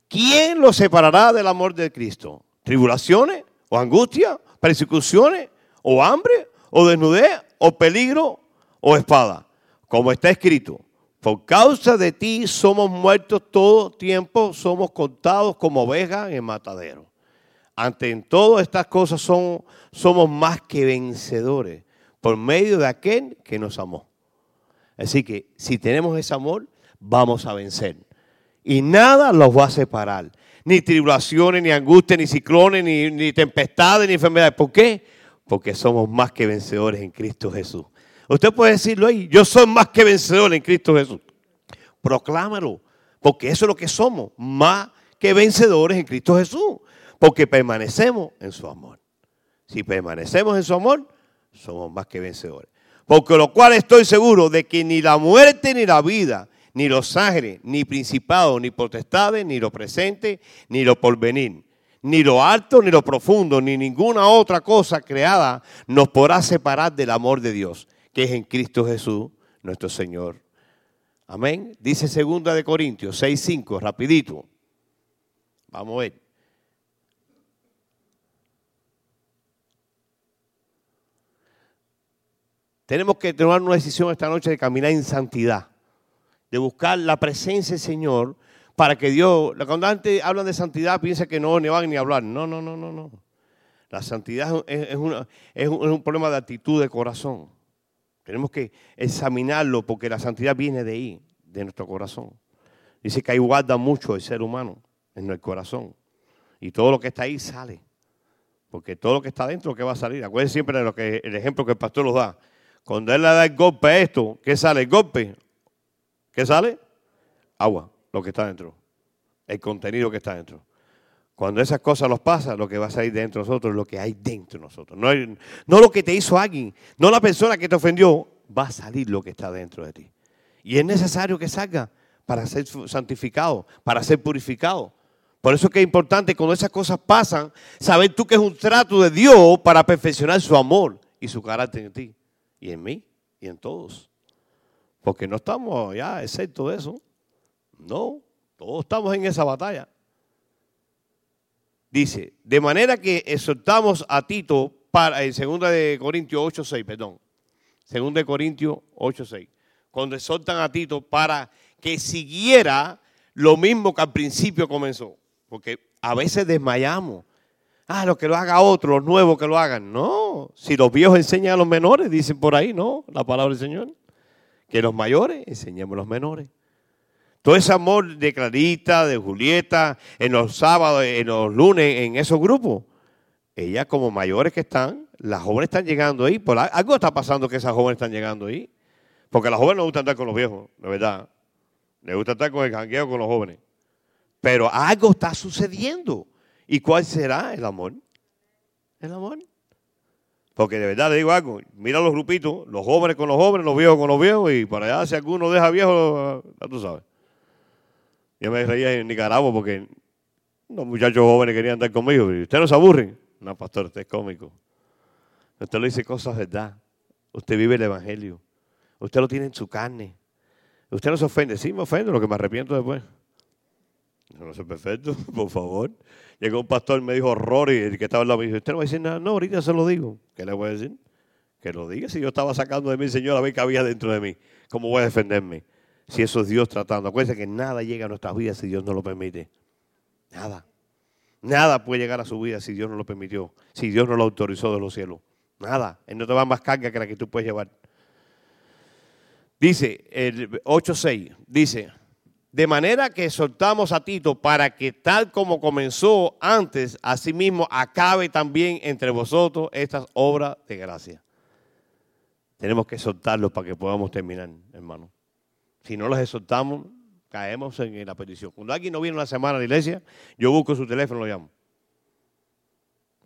¿Quién los separará del amor de Cristo? ¿Tribulaciones? ¿O angustia? ¿Persecuciones? ¿O hambre? ¿O desnudez? ¿O peligro? ¿O espada? Como está escrito, por causa de ti somos muertos todo tiempo, somos contados como ovejas en matadero. Ante en todas estas cosas somos más que vencedores por medio de aquel que nos amó. Así que si tenemos ese amor, vamos a vencer. Y nada los va a separar. Ni tribulaciones, ni angustia, ni ciclones, ni, ni tempestades, ni enfermedades. ¿Por qué? Porque somos más que vencedores en Cristo Jesús. Usted puede decirlo ahí, yo soy más que vencedor en Cristo Jesús. Proclámalo, porque eso es lo que somos, más que vencedores en Cristo Jesús, porque permanecemos en su amor. Si permanecemos en su amor, somos más que vencedores. Porque lo cual estoy seguro de que ni la muerte ni la vida, ni los ángeles, ni principados, ni potestades, ni lo presente, ni lo porvenir, ni lo alto, ni lo profundo, ni ninguna otra cosa creada nos podrá separar del amor de Dios, que es en Cristo Jesús, nuestro Señor. Amén. Dice segunda de Corintios 6:5, rapidito. Vamos a ver. Tenemos que tomar una decisión esta noche de caminar en santidad, de buscar la presencia del Señor para que Dios, cuando antes hablan de santidad, piensa que no, ni van ni hablar. No, no, no, no, no. La santidad es, un problema de actitud de corazón. Tenemos que examinarlo porque la santidad viene de ahí, de nuestro corazón. Dice que ahí guarda mucho el ser humano en el corazón. Y todo lo que está ahí sale. Porque todo lo que está dentro, ¿qué va a salir? Acuérdense siempre de lo que, el ejemplo que el pastor nos da. Cuando él le da el golpe a esto, ¿qué sale? El golpe. ¿Qué sale? Agua, lo que está dentro. El contenido que está dentro. Cuando esas cosas los pasan, lo que va a salir dentro de nosotros es lo que hay dentro de nosotros. No, no lo que te hizo alguien, no la persona que te ofendió, va a salir lo que está dentro de ti. Y es necesario que salga para ser santificado, para ser purificado. Por eso es que es importante cuando esas cosas pasan, saber tú que es un trato de Dios para perfeccionar su amor y su carácter en ti y en mí y en todos. Porque no estamos ya excepto de eso. No, todos estamos en esa batalla. Dice, de manera que exhortamos a Tito para, en 2 de Corintios 8.6, perdón, 2 de Corintios 8.6, cuando exhortan a Tito para que siguiera lo mismo que al principio comenzó. Porque a veces desmayamos. Ah, lo que lo haga otro, los nuevos que lo hagan. No, si los viejos enseñan a los menores, dicen por ahí, no, la palabra del Señor. Que los mayores enseñemos a los menores. Todo ese amor de Clarita, de Julieta, en los sábados, en los lunes, en esos grupos. Ellas como mayores que están, las jóvenes están llegando ahí. Por algo está pasando que esas jóvenes están llegando ahí. Porque las jóvenes no gusta estar con los viejos, de verdad. Les gusta estar con el jangueo con los jóvenes. Pero algo está sucediendo. ¿Y cuál será el amor? El amor. Porque de verdad le digo algo, mira los grupitos, los jóvenes con los jóvenes, los viejos con los viejos, y para allá si alguno deja viejo, ya tú sabes. Yo me reía en Nicaragua porque los muchachos jóvenes querían andar conmigo. ¿Usted no se aburre? No, pastor, usted es cómico. Usted le dice cosas verdad. Usted vive el evangelio. Usted lo tiene en su carne. Usted no se ofende. Sí, me ofende, lo que me arrepiento después. No soy perfecto, por favor. Llegó un pastor y me dijo horror y el que estaba lado me dijo, usted no va a decir nada. No, ahorita se lo digo. ¿Qué le voy a decir? Que lo diga si yo estaba sacando de mí, Señor, a ver qué había dentro de mí. ¿Cómo voy a defenderme? si eso es Dios tratando. Acuérdense que nada llega a nuestras vidas si Dios no lo permite. Nada. Nada puede llegar a su vida si Dios no lo permitió, si Dios no lo autorizó de los cielos. Nada. Él no te va más carga que la que tú puedes llevar. Dice el 8.6, dice, de manera que soltamos a Tito para que tal como comenzó antes, asimismo acabe también entre vosotros estas obras de gracia. Tenemos que soltarlo para que podamos terminar, hermano. Si no los exhortamos, caemos en la petición. Cuando alguien no viene una semana a la iglesia, yo busco su teléfono y lo llamo.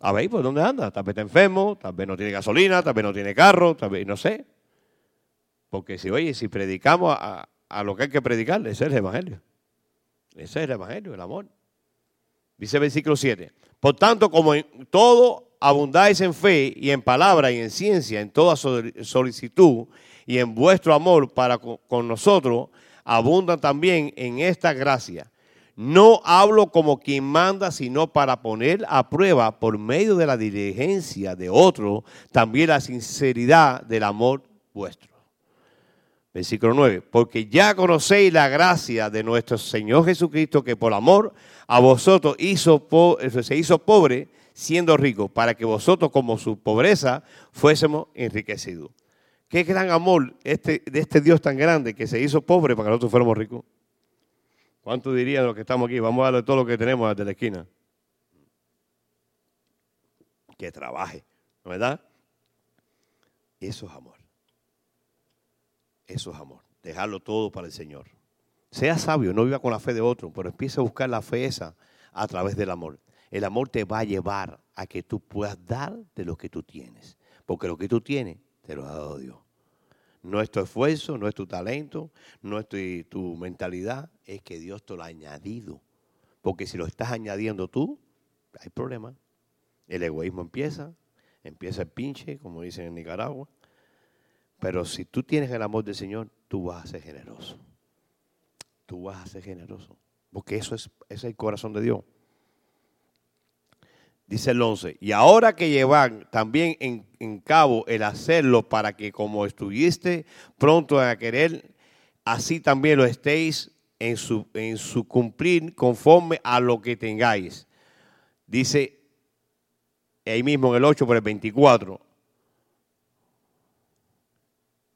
A ver, pues ¿dónde anda? Tal vez está enfermo, tal vez no tiene gasolina, tal vez no tiene carro, tal vez no sé. Porque si, oye, si predicamos a, a lo que hay que predicar, ese es el Evangelio. Ese es el Evangelio, el amor. Dice el versículo 7. Por tanto, como en todo abundáis en fe y en palabra y en ciencia, en toda solicitud y en vuestro amor para con nosotros, abundan también en esta gracia. No hablo como quien manda, sino para poner a prueba por medio de la diligencia de otro, también la sinceridad del amor vuestro. Versículo 9. Porque ya conocéis la gracia de nuestro Señor Jesucristo, que por amor a vosotros hizo se hizo pobre, siendo rico, para que vosotros, como su pobreza, fuésemos enriquecidos. Qué gran amor este, de este Dios tan grande que se hizo pobre para que nosotros fuéramos ricos. ¿Cuánto dirían los que estamos aquí? Vamos a darle todo lo que tenemos desde la esquina. Que trabaje, ¿verdad? Eso es amor. Eso es amor. Dejarlo todo para el Señor. Sea sabio, no viva con la fe de otro, pero empieza a buscar la fe esa a través del amor. El amor te va a llevar a que tú puedas dar de lo que tú tienes. Porque lo que tú tienes te lo ha dado Dios. No es tu esfuerzo, no es tu talento, no es tu, mentalidad, es que Dios te lo ha añadido. Porque si lo estás añadiendo tú, hay problema. El egoísmo empieza, empieza el pinche, como dicen en Nicaragua. Pero si tú tienes el amor del Señor, tú vas a ser generoso. Tú vas a ser generoso. Porque eso es, el corazón de Dios. Dice el 11, y ahora que llevan también en, cabo el hacerlo para que como estuviste pronto a querer, así también lo estéis en su, en su cumplir conforme a lo que tengáis. Dice ahí mismo en el 8 por el 24.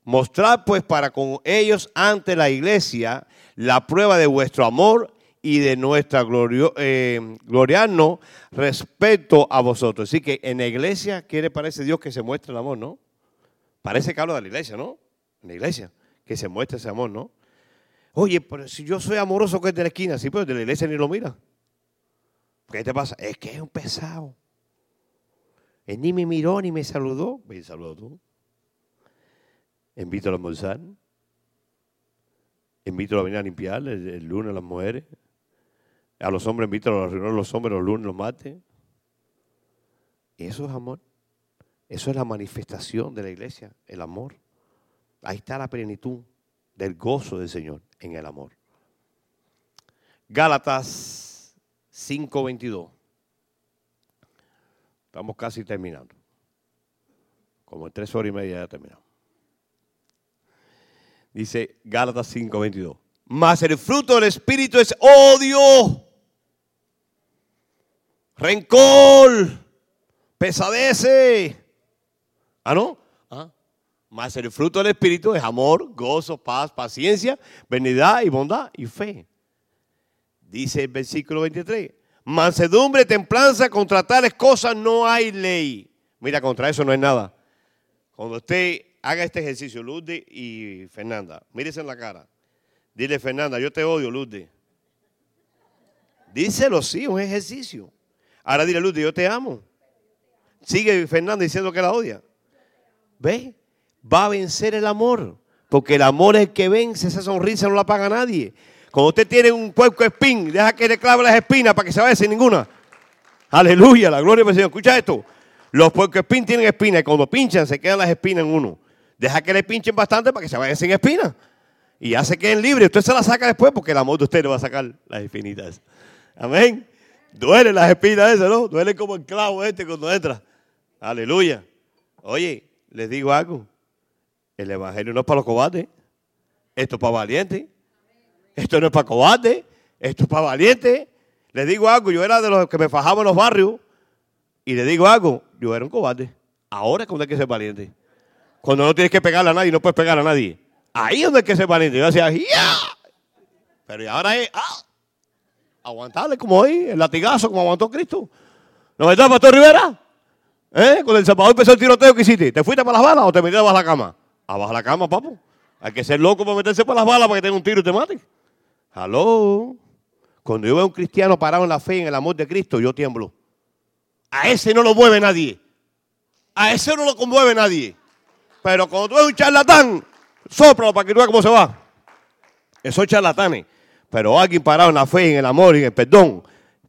Mostrar pues para con ellos ante la iglesia la prueba de vuestro amor y de nuestra gloria, eh, gloriarnos respecto a vosotros. Así que en la iglesia quiere, parece Dios que se muestre el amor, ¿no? Parece que habla de la iglesia, ¿no? En la iglesia, que se muestre ese amor, ¿no? Oye, pero si yo soy amoroso que es de la esquina, sí, pero de la iglesia ni lo mira. ¿Qué te pasa? Es que es un pesado. Ni me miró ni me saludó. Me saludó tú. Invito a almorzar. Invito a venir a limpiar el, lunes a las mujeres. A los hombres invitan a las reuniones los hombres los lunes, los martes. Eso es amor. Eso es la manifestación de la iglesia, el amor. Ahí está la plenitud del gozo del Señor en el amor. Gálatas 5:22. Estamos casi terminando. Como en tres horas y media ya terminamos. Dice Gálatas 5:22. Mas el fruto del Espíritu es odio rencor, pesadece. ¿Ah, no? ¿Ah? Más el fruto del Espíritu es amor, gozo, paz, paciencia, benignidad y bondad y fe. Dice el versículo 23. Mansedumbre, templanza, contra tales cosas no hay ley. Mira, contra eso no hay nada. Cuando usted haga este ejercicio, Lourdes y Fernanda, mírese en la cara. Dile, Fernanda, yo te odio, Lourdes. Díselo, sí, un ejercicio. Ahora dile, Luz, yo te amo. Sigue Fernando diciendo que la odia. ¿Ve? Va a vencer el amor. Porque el amor es el que vence. Esa sonrisa no la paga nadie. Cuando usted tiene un puerco espín, deja que le clave las espinas para que se vaya sin ninguna. Aleluya, la gloria del Señor. Escucha esto. Los puercos espín tienen espinas y cuando pinchan se quedan las espinas en uno. Deja que le pinchen bastante para que se vayan sin espinas. Y ya se queden libres. Usted se las saca después porque el amor de usted le va a sacar las espinitas. Amén. Duele las espinas esas, ¿no? Duele como el clavo este cuando entra. Aleluya. Oye, les digo algo. El evangelio no es para los cobardes. Esto es para valientes. Esto no es para cobardes. Esto es para valientes. Les digo algo. Yo era de los que me fajaba en los barrios. Y les digo algo. Yo era un cobarde. Ahora es cuando hay que ser valiente. Cuando no tienes que pegarle a nadie, no puedes pegar a nadie. Ahí es donde hay que ser valiente. Yo decía, ¡ya! Pero ahora es, ¡ah! Aguantarle como hoy, el latigazo como aguantó Cristo. ¿No verdad, Pastor Rivera? ¿Eh? Con el Salvador empezó el tiroteo que hiciste. ¿Te fuiste para las balas o te metiste bajo la cama? Abajo la cama, papo. Hay que ser loco para meterse para las balas para que tenga un tiro y te mate. Aló. Cuando yo veo a un cristiano parado en la fe y en el amor de Cristo, yo tiemblo. A ese no lo mueve nadie. A ese no lo conmueve nadie. Pero cuando tú ves un charlatán, sopla para que tú veas cómo se va. Esos charlatanes. Pero alguien parado en la fe, en el amor y en el perdón,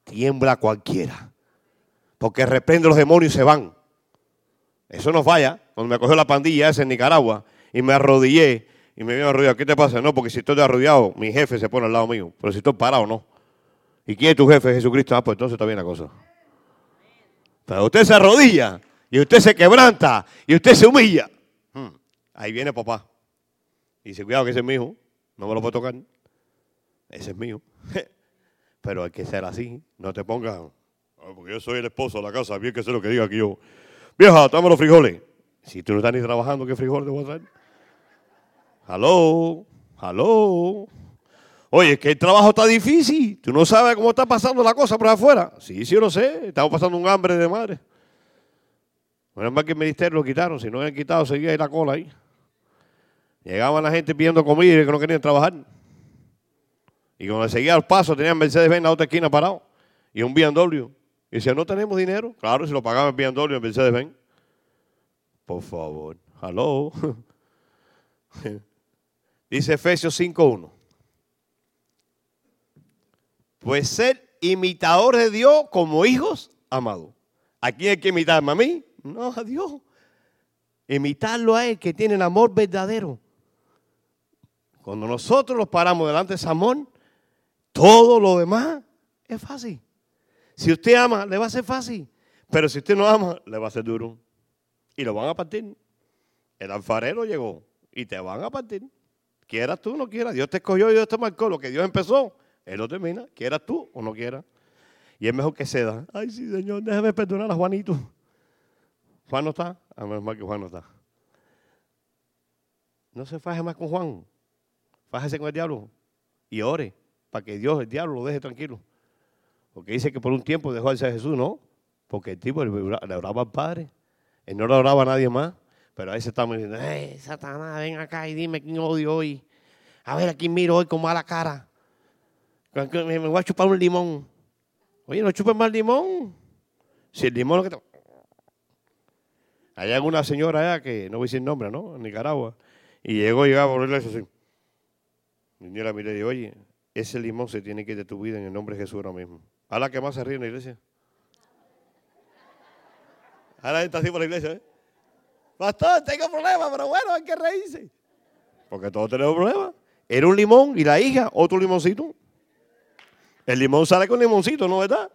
tiembla cualquiera. Porque reprende los demonios y se van. Eso no falla. Cuando me cogió la pandilla esa en Nicaragua y me arrodillé y me vio arrodillado, ¿qué te pasa? No, porque si estoy arrodillado, mi jefe se pone al lado mío. Pero si estoy parado, no. ¿Y quién es tu jefe? Jesucristo. Ah, pues entonces está bien la cosa. Pero usted se arrodilla y usted se quebranta y usted se humilla. Ahí viene papá. Y dice, cuidado que ese es mi hijo. No me lo puedo tocar. Ese es mío. Pero hay que ser así. No te pongas, ah, porque yo soy el esposo de la casa, bien que sé lo que diga aquí yo. Vieja, dame los frijoles. Si tú no estás ni trabajando, ¿qué frijoles te voy a traer? Aló, aló. Oye, es que el trabajo está difícil. Tú no sabes cómo está pasando la cosa por afuera. Sí, sí, yo lo sé. Estamos pasando un hambre de madre. Bueno, más que el ministerio lo quitaron. Si no han quitado, seguía ahí la cola ahí. Llegaban la gente pidiendo comida y que no querían trabajar. Y cuando seguía al paso, tenían Mercedes-Benz en la otra esquina parado. Y un BMW. Y decía, no tenemos dinero. Claro, si lo pagaba el BMW en Mercedes-Benz. Por favor. Hello. Dice Efesios 5.1. Pues ser imitadores de Dios como hijos amados. ¿A quién hay que imitarme? ¿A mí? No, a Dios. Imitarlo a Él que tiene el amor verdadero. Cuando nosotros nos paramos delante de amor, todo lo demás es fácil. Si usted ama, le va a ser fácil. Pero si usted no ama, le va a ser duro. Y lo van a partir. El alfarero llegó y te van a partir. Quieras tú o no quieras. Dios te escogió y Dios te marcó. Lo que Dios empezó, Él lo termina. Quieras tú o no quieras. Y es mejor que ceda. Ay, sí, Señor, déjame perdonar a Juanito. Juan no está. A menos mal que Juan no está. No se faje más con Juan. Fájese con el diablo. Y ore para que Dios, el diablo, lo deje tranquilo. Porque dice que por un tiempo dejó de ser Jesús, ¿no? Porque el tipo le oraba al Padre. Él no le oraba a nadie más. Pero ahí se estamos diciendo, hey, Satanás, ven acá y dime quién odio hoy. A ver a quién miro hoy con mala cara. Me voy a chupar un limón. Oye, no chupes más limón. Si el limón lo que te... Hay alguna señora allá que, no voy a decir nombre, ¿no? En Nicaragua. Y llegó, llegaba por eso así. Y dije, oye, ese limón se tiene que ir de tu vida en el nombre de Jesús ahora mismo. ¿A la que más se ríe en la iglesia? Ahora está así por la iglesia, ¿eh? Pastor, tengo problemas, pero bueno, hay que reírse. Porque todos tenemos problemas. Era un limón y la hija, otro limoncito. El limón sale con limoncito, ¿no verdad?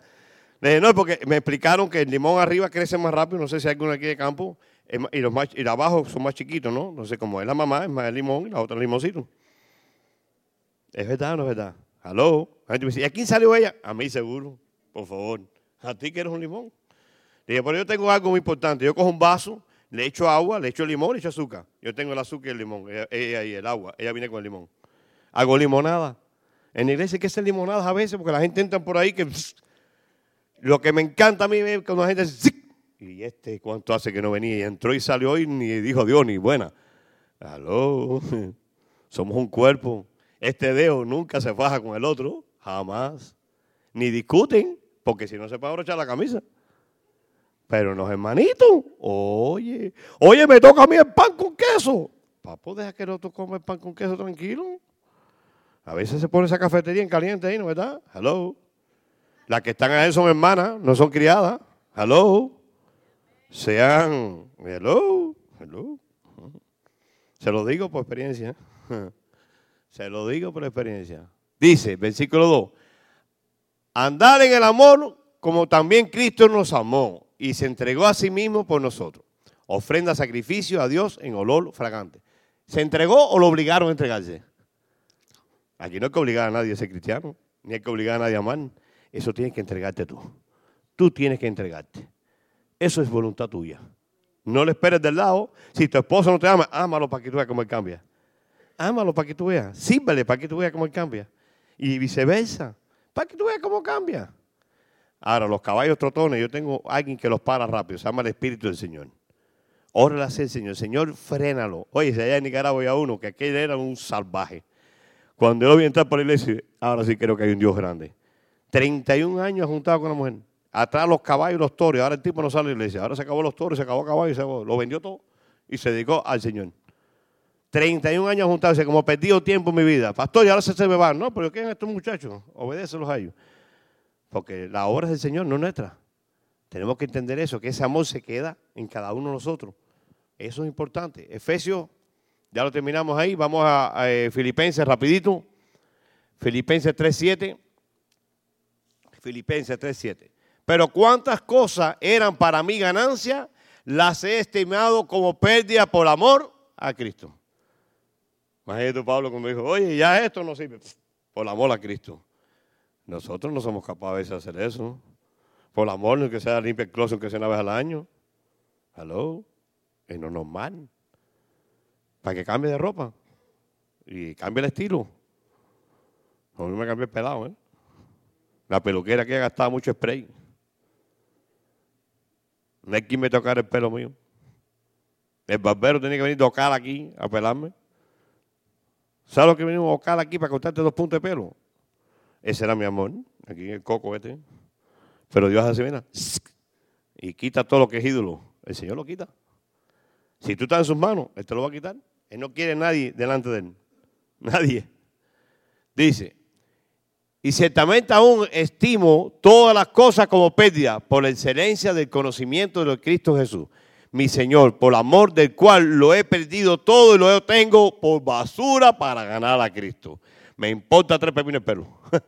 no, porque me explicaron que el limón arriba crece más rápido, no sé si hay alguno aquí de campo, y los más, y abajo son más chiquitos, ¿no? No sé cómo es la mamá, es más el limón y la otra el limoncito. ¿Es verdad o no es verdad? ¿Aló? ¿y a quién salió ella? A mí seguro, por favor. A ti que eres un limón. Le dije, pero yo tengo algo muy importante. Yo cojo un vaso, le echo agua, le echo limón, le echo azúcar. Yo tengo el azúcar y el limón. Ella, y el agua. Ella viene con el limón. Hago limonada. En la iglesia hay que hacer limonadas a veces porque la gente entra por ahí que... lo que me encanta a mí es cuando la gente dice... Y este, ¿cuánto hace que no venía? Y entró y salió y ni dijo Dios ni buena. Aló. Somos un cuerpo. Este dedo nunca se faja con el otro, jamás. Ni discuten, porque si no se puede abrochar la camisa. Pero los hermanitos, oye, oye, me toca a mí el pan con queso. Papo, deja que el otro come el pan con queso tranquilo. A veces se pone esa cafetería en caliente ahí, ¿no verdad? Hello. Las que están ahí son hermanas, no son criadas. Hello. Sean, hello, hello. Se lo digo por experiencia. Se lo digo por experiencia. Dice, versículo 2, andar en el amor como también Cristo nos amó y se entregó a sí mismo por nosotros. Ofrenda sacrificio a Dios en olor fragante. ¿Se entregó o lo obligaron a entregarse? Aquí no hay que obligar a nadie a ser cristiano, ni hay que obligar a nadie a amar. Eso tienes que entregarte tú. Tú tienes que entregarte. Eso es voluntad tuya. No le esperes del lado. Si tu esposo no te ama, ámalo para que tú veas cómo él cambia. Ámalo para que tú veas. Sírvele para que tú veas cómo él cambia. Y viceversa. Para que tú veas cómo cambia. Ahora, los caballos trotones, yo tengo alguien que los para rápido. Se llama el Espíritu del Señor. Órale al Señor. Señor, frénalo. Oye, si allá en Nicaragua había uno que aquel era un salvaje. Cuando yo vi entrar por la iglesia, ahora sí creo que hay un Dios grande. 31 años juntado con la mujer. Atrás los caballos y los toros. Ahora el tipo no sale de la iglesia. Ahora se acabó los toros, se acabó el caballo, se acabó. lo vendió todo y se dedicó al Señor. 31 años juntarse, como perdido tiempo en mi vida. Pastor, y ahora se, me van. No, pero ¿quién estos muchachos? Obedécelos a ellos. Porque la obra es del Señor, no es nuestra. Tenemos que entender eso, que ese amor se queda en cada uno de nosotros. Eso es importante. Efesios, ya lo terminamos ahí. Vamos a, eh, Filipenses rapidito. Filipenses 3.7. Filipenses 3.7. Pero cuántas cosas eran para mí ganancia, las he estimado como pérdida por amor a Cristo. Imagínate Pablo como dijo, oye, ya esto no sirve. Por amor a Cristo. Nosotros no somos capaces de hacer eso. Por amor, no que sea limpia el closet, que sea una vez al año. Hello. Es no normal. Para que cambie de ropa. Y cambie el estilo. A mí me cambié el pelado, ¿eh? La peluquera que ha gastado mucho spray. No hay quien me tocara el pelo mío. El barbero tenía que venir a tocar aquí a pelarme. ¿Sabes lo que venimos a buscar aquí para cortarte dos puntos de pelo? Ese era mi amor, aquí el coco este. Pero Dios hace, mira, y quita todo lo que es ídolo. El Señor lo quita. Si tú estás en sus manos, Él te lo va a quitar. Él no quiere nadie delante de Él. Nadie. Dice, y ciertamente aún estimo todas las cosas como pérdida por la excelencia del conocimiento de Cristo Jesús mi Señor, por amor del cual lo he perdido todo y lo tengo por basura para ganar a Cristo. Me importa tres pepinos el pelo.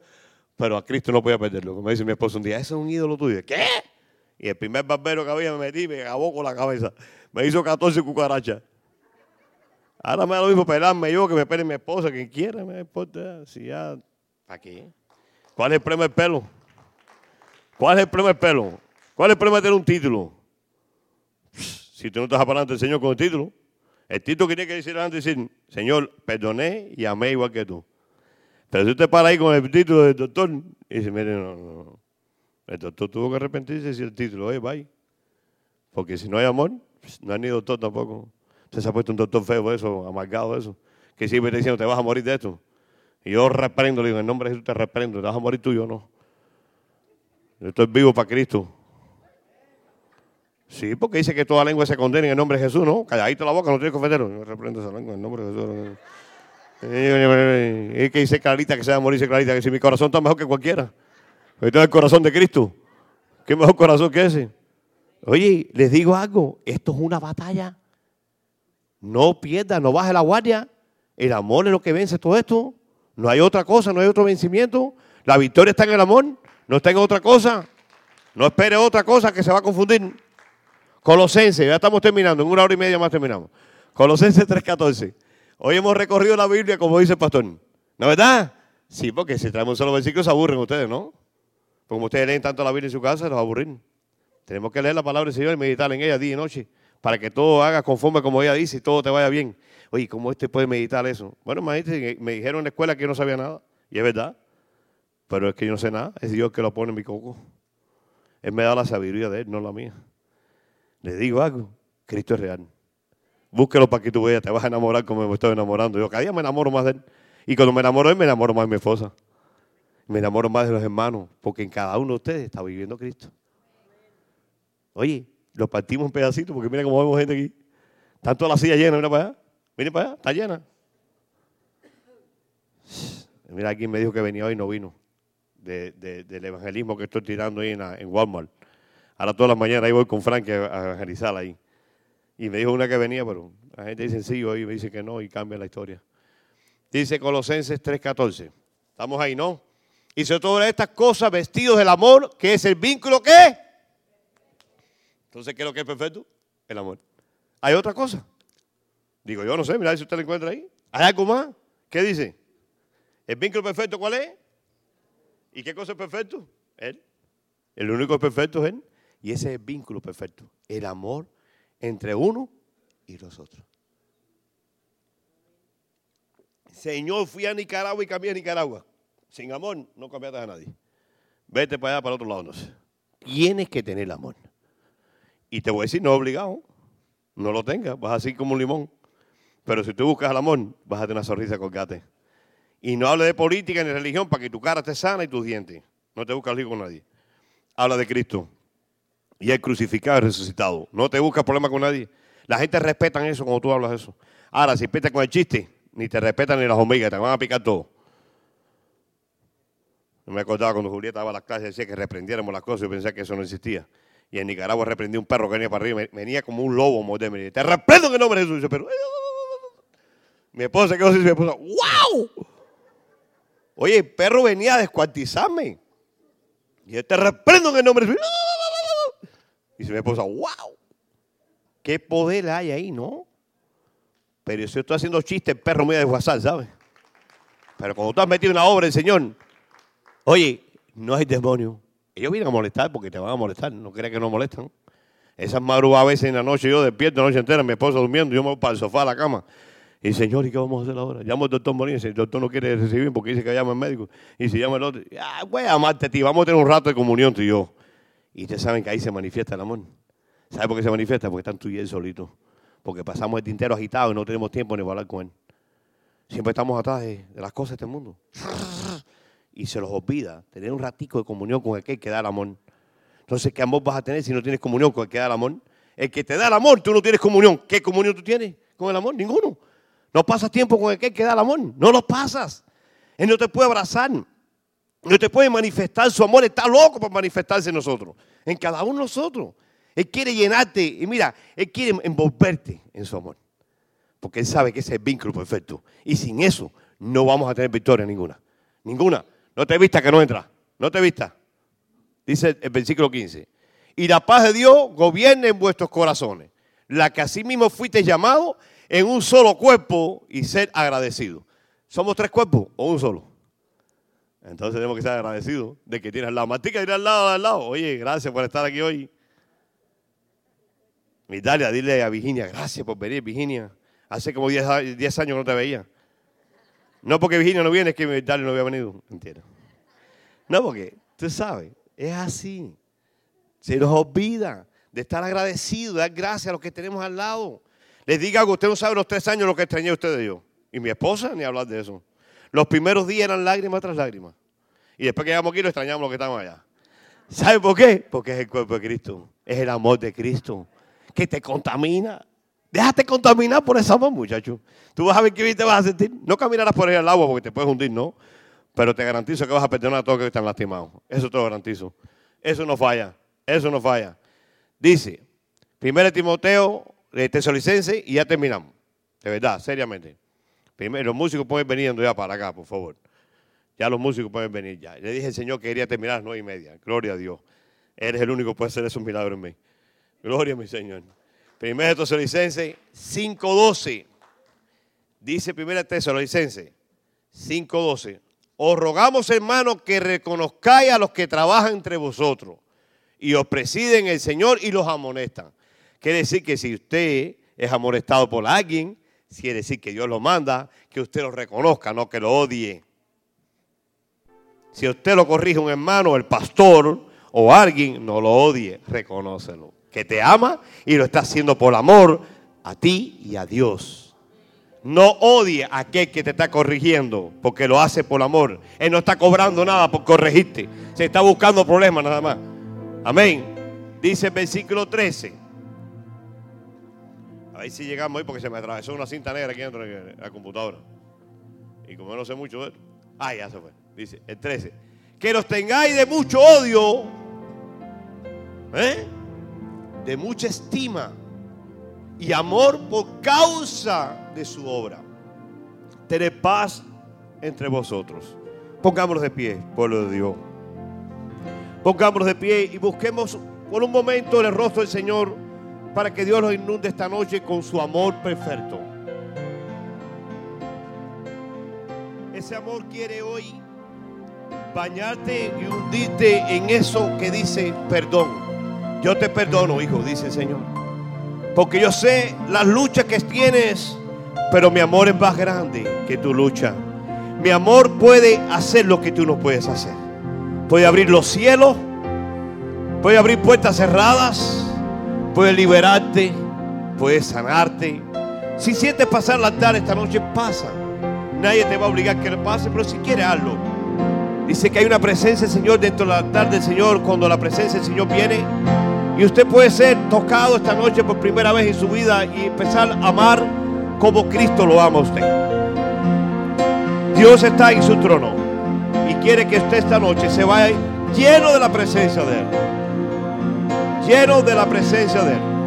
Pero a Cristo no voy a perderlo. Como dice mi esposo un día, ese es un ídolo tuyo. ¿Qué? Y el primer barbero que había me metí, me acabó con la cabeza. Me hizo 14 cucarachas. Ahora me da lo mismo pelarme yo que me pele mi esposa, quien quiera, me importa. Si ya, ¿para qué? ¿Cuál es el problema del pelo? ¿Cuál es el problema del pelo? ¿Cuál es el problema de tener un título? Si tú no estás hablando del Señor con el título, el título que tiene que decir antes decir, Señor, perdoné y amé igual que tú. Pero si usted para ahí con el título del doctor y dice, mire, no, no, El doctor tuvo que arrepentirse y el título, oye, bye. Porque si no hay amor, no hay ni doctor tampoco. Usted se ha puesto un doctor feo eso, amargado eso, que siempre diciendo, te vas a morir de esto. Y yo reprendo, le digo, en nombre de Jesús te reprendo, te vas a morir tú yo no. Yo estoy vivo para Cristo. Sí, porque dice que toda lengua se condena en el nombre de Jesús, ¿no? Calladito la boca, no tienes confetero. No reprendo esa lengua en el nombre de Jesús. Es que dice clarita que se va a morir, dice clarita que si mi corazón está mejor que cualquiera. Ahorita es el corazón de Cristo. ¿Qué mejor corazón que ese? Oye, les digo algo, esto es una batalla. No pierda, no baje la guardia. El amor es lo que vence todo esto. No hay otra cosa, no hay otro vencimiento. La victoria está en el amor, no está en otra cosa. No espere otra cosa que se va a confundir. Colosenses, ya estamos terminando, en una hora y media más terminamos. Colosenses 3.14. Hoy hemos recorrido la Biblia como dice el pastor. ¿No es verdad? Sí, porque si traemos un solo versículo se aburren ustedes, ¿no? Porque como ustedes leen tanto la Biblia en su casa, los aburren. Tenemos que leer la palabra del Señor y meditar en ella día y noche para que todo haga conforme como ella dice y todo te vaya bien. Oye, ¿cómo este puede meditar eso? Bueno, me dijeron en la escuela que yo no sabía nada. Y es verdad. Pero es que yo no sé nada. Es Dios que lo pone en mi coco. Él me da la sabiduría de Él, no la mía. Le digo algo, Cristo es real. Búsquelo para que tú veas, te vas a enamorar como me estoy enamorando. Yo cada día me enamoro más de él. Y cuando me enamoro de él, me enamoro más de mi esposa. Me enamoro más de los hermanos, porque en cada uno de ustedes está viviendo Cristo. Oye, lo partimos en pedacitos, porque mira cómo vemos gente aquí. Tanto la silla llena, mira para allá. Mira para allá, está llena. Mira, alguien me dijo que venía hoy y no vino. del evangelismo que estoy tirando ahí en Walmart. Ahora todas las mañanas ahí voy con Frank a evangelizar ahí. Y me dijo una que venía, pero la gente dice sí, hoy me dice que no y cambia la historia. Dice Colosenses 3:14. Estamos ahí, ¿no? Y todas estas cosas, vestidos del amor, que es el vínculo que. Entonces, ¿qué es lo que es perfecto? El amor. ¿Hay otra cosa? Digo, yo no sé, mira si usted lo encuentra ahí. ¿Hay algo más? ¿Qué dice? ¿El vínculo perfecto cuál es? ¿Y qué cosa es perfecto? Él. El único perfecto es Él. Y ese es el vínculo perfecto, el amor entre uno y los otros. Señor, fui a Nicaragua y cambié a Nicaragua. Sin amor no cambiaste a nadie. Vete para allá, para el otro lado. No sé. Tienes que tener amor. Y te voy a decir, no obligado. No lo tengas, vas así como un limón. Pero si tú buscas el amor, vas a tener una sonrisa colgate. Y no hable de política ni religión para que tu cara esté sana y tus dientes. No te buscas lío con nadie. Habla de Cristo. Y el crucificado y resucitado. No te buscas problema con nadie. La gente respeta eso cuando tú hablas eso. Ahora, si empiezas con el chiste, ni te respetan ni las hormigas, te van a picar todo. No me acordaba cuando Julieta daba las clases, decía que reprendiéramos las cosas y pensé que eso no existía. Y en Nicaragua reprendí un perro que venía para arriba, venía como un lobo morderme. Me te reprendo en el nombre de Jesús. pero, mi esposa quedó así, mi esposa, ¡wow! Oye, el perro venía a descuartizarme. Y yo te reprendo en el nombre de Jesús. Y se mi esposa, ¡wow! ¿Qué poder hay ahí, no? Pero si yo estoy haciendo chiste, el perro me va a desguazar, ¿sabes? Pero cuando tú has metido una obra del Señor, oye, no hay demonio. Ellos vienen a molestar porque te van a molestar, no crees que no molestan. Esas madrugadas a veces en la noche, yo despierto la noche entera, mi esposa durmiendo, yo me voy para el sofá, a la cama. Y señor, ¿y qué vamos a hacer ahora? Llamo al doctor Morín, el doctor no quiere recibir porque dice que llama al médico. Y si llama el otro, ah, voy a amarte a ti, vamos a tener un rato de comunión tú y yo. Y ustedes saben que ahí se manifiesta el amor. ¿Sabe por qué se manifiesta? Porque están tú y él solitos. Porque pasamos el tintero agitado y no tenemos tiempo ni para hablar con él. Siempre estamos atrás de, las cosas de este mundo. Y se los olvida tener un ratico de comunión con aquel que da el amor. Entonces, ¿qué amor vas a tener si no tienes comunión con el que da el amor? El que te da el amor, tú no tienes comunión. ¿Qué comunión tú tienes con el amor? Ninguno. No pasas tiempo con aquel que da el amor. No lo pasas. Él no te puede abrazar. No te puede manifestar su amor. Está loco por manifestarse en nosotros. En cada uno de nosotros. Él quiere llenarte y mira, Él quiere envolverte en su amor. Porque Él sabe que ese es el vínculo perfecto. Y sin eso no vamos a tener victoria ninguna. Ninguna. No te vista que no entra. No te vista. Dice el versículo 15. Y la paz de Dios gobierne en vuestros corazones. La que mismo fuiste llamado en un solo cuerpo y ser agradecido. ¿Somos tres cuerpos o un solo? Entonces tenemos que ser agradecidos de que tienes al lado. Matica, ir al lado, al lado. Oye, gracias por estar aquí hoy. Italia, dile a Virginia, gracias por venir, Virginia. Hace como 10 años que no te veía. No porque Virginia no viene, es que Italia no había venido. Entiendo. No, porque tú sabes, es así. Se nos olvida de estar agradecidos, de dar gracias a los que tenemos al lado. Les diga algo, usted no sabe los tres años lo que extrañé a usted y yo. Y mi esposa, ni hablar de eso. Los primeros días eran lágrimas tras lágrimas. Y después que llegamos aquí, lo extrañamos los que estamos allá. ¿Sabe por qué? Porque es el cuerpo de Cristo. Es el amor de Cristo que te contamina. Déjate contaminar por esa amor, muchacho. Tú vas a ver qué bien te vas a sentir. No caminarás por ahí al agua porque te puedes hundir, no. Pero te garantizo que vas a perdonar a todos que están lastimados. Eso te lo garantizo. Eso no falla. Eso no falla. Dice, 1 Timoteo, de Tesolicense, y ya terminamos. De verdad, seriamente. Primero, los músicos pueden venir ya para acá, por favor. Ya los músicos pueden venir ya. Le dije al Señor que quería terminar a las nueve y media. Gloria a Dios. Eres el único que puede hacer esos milagros en mí. Gloria a mi Señor. Primera Tesalonicense 5.12. Dice Primera Tesalonicense 5.12. Os rogamos, hermanos, que reconozcáis a los que trabajan entre vosotros y os presiden el Señor y los amonestan. Quiere decir que si usted es amonestado por alguien, quiere decir que Dios lo manda, que usted lo reconozca, no que lo odie. Si usted lo corrige un hermano, el pastor o alguien, no lo odie, reconócelo que te ama y lo está haciendo por amor a ti y a Dios. No odie a aquel que te está corrigiendo porque lo hace por amor. Él no está cobrando nada por corregirte. Se está buscando problemas nada más. Amén. Dice el versículo 13. A ver si llegamos ahí porque se me atravesó una cinta negra aquí dentro de la computadora. Y como no sé mucho de esto. Ah, ya se fue. Dice el 13. Que los tengáis de mucho odio. ¿Eh? de mucha estima y amor por causa de su obra. Tened paz entre vosotros. Pongámonos de pie, pueblo de Dios. Pongámonos de pie y busquemos por un momento el rostro del Señor para que Dios nos inunde esta noche con su amor perfecto. Ese amor quiere hoy bañarte y hundirte en eso que dice perdón. Yo te perdono, hijo, dice el Señor. Porque yo sé las luchas que tienes, pero mi amor es más grande que tu lucha. Mi amor puede hacer lo que tú no puedes hacer. Puede abrir los cielos, puede abrir puertas cerradas, puede liberarte, puede sanarte. Si sientes pasar la tarde esta noche, pasa. Nadie te va a obligar a que lo pase, pero si quiere hazlo. Dice que hay una presencia del Señor dentro del altar del Señor cuando la presencia del Señor viene. Y usted puede ser tocado esta noche por primera vez en su vida y empezar a amar como Cristo lo ama a usted. Dios está en su trono y quiere que usted esta noche se vaya lleno de la presencia de Él. Lleno de la presencia de Él.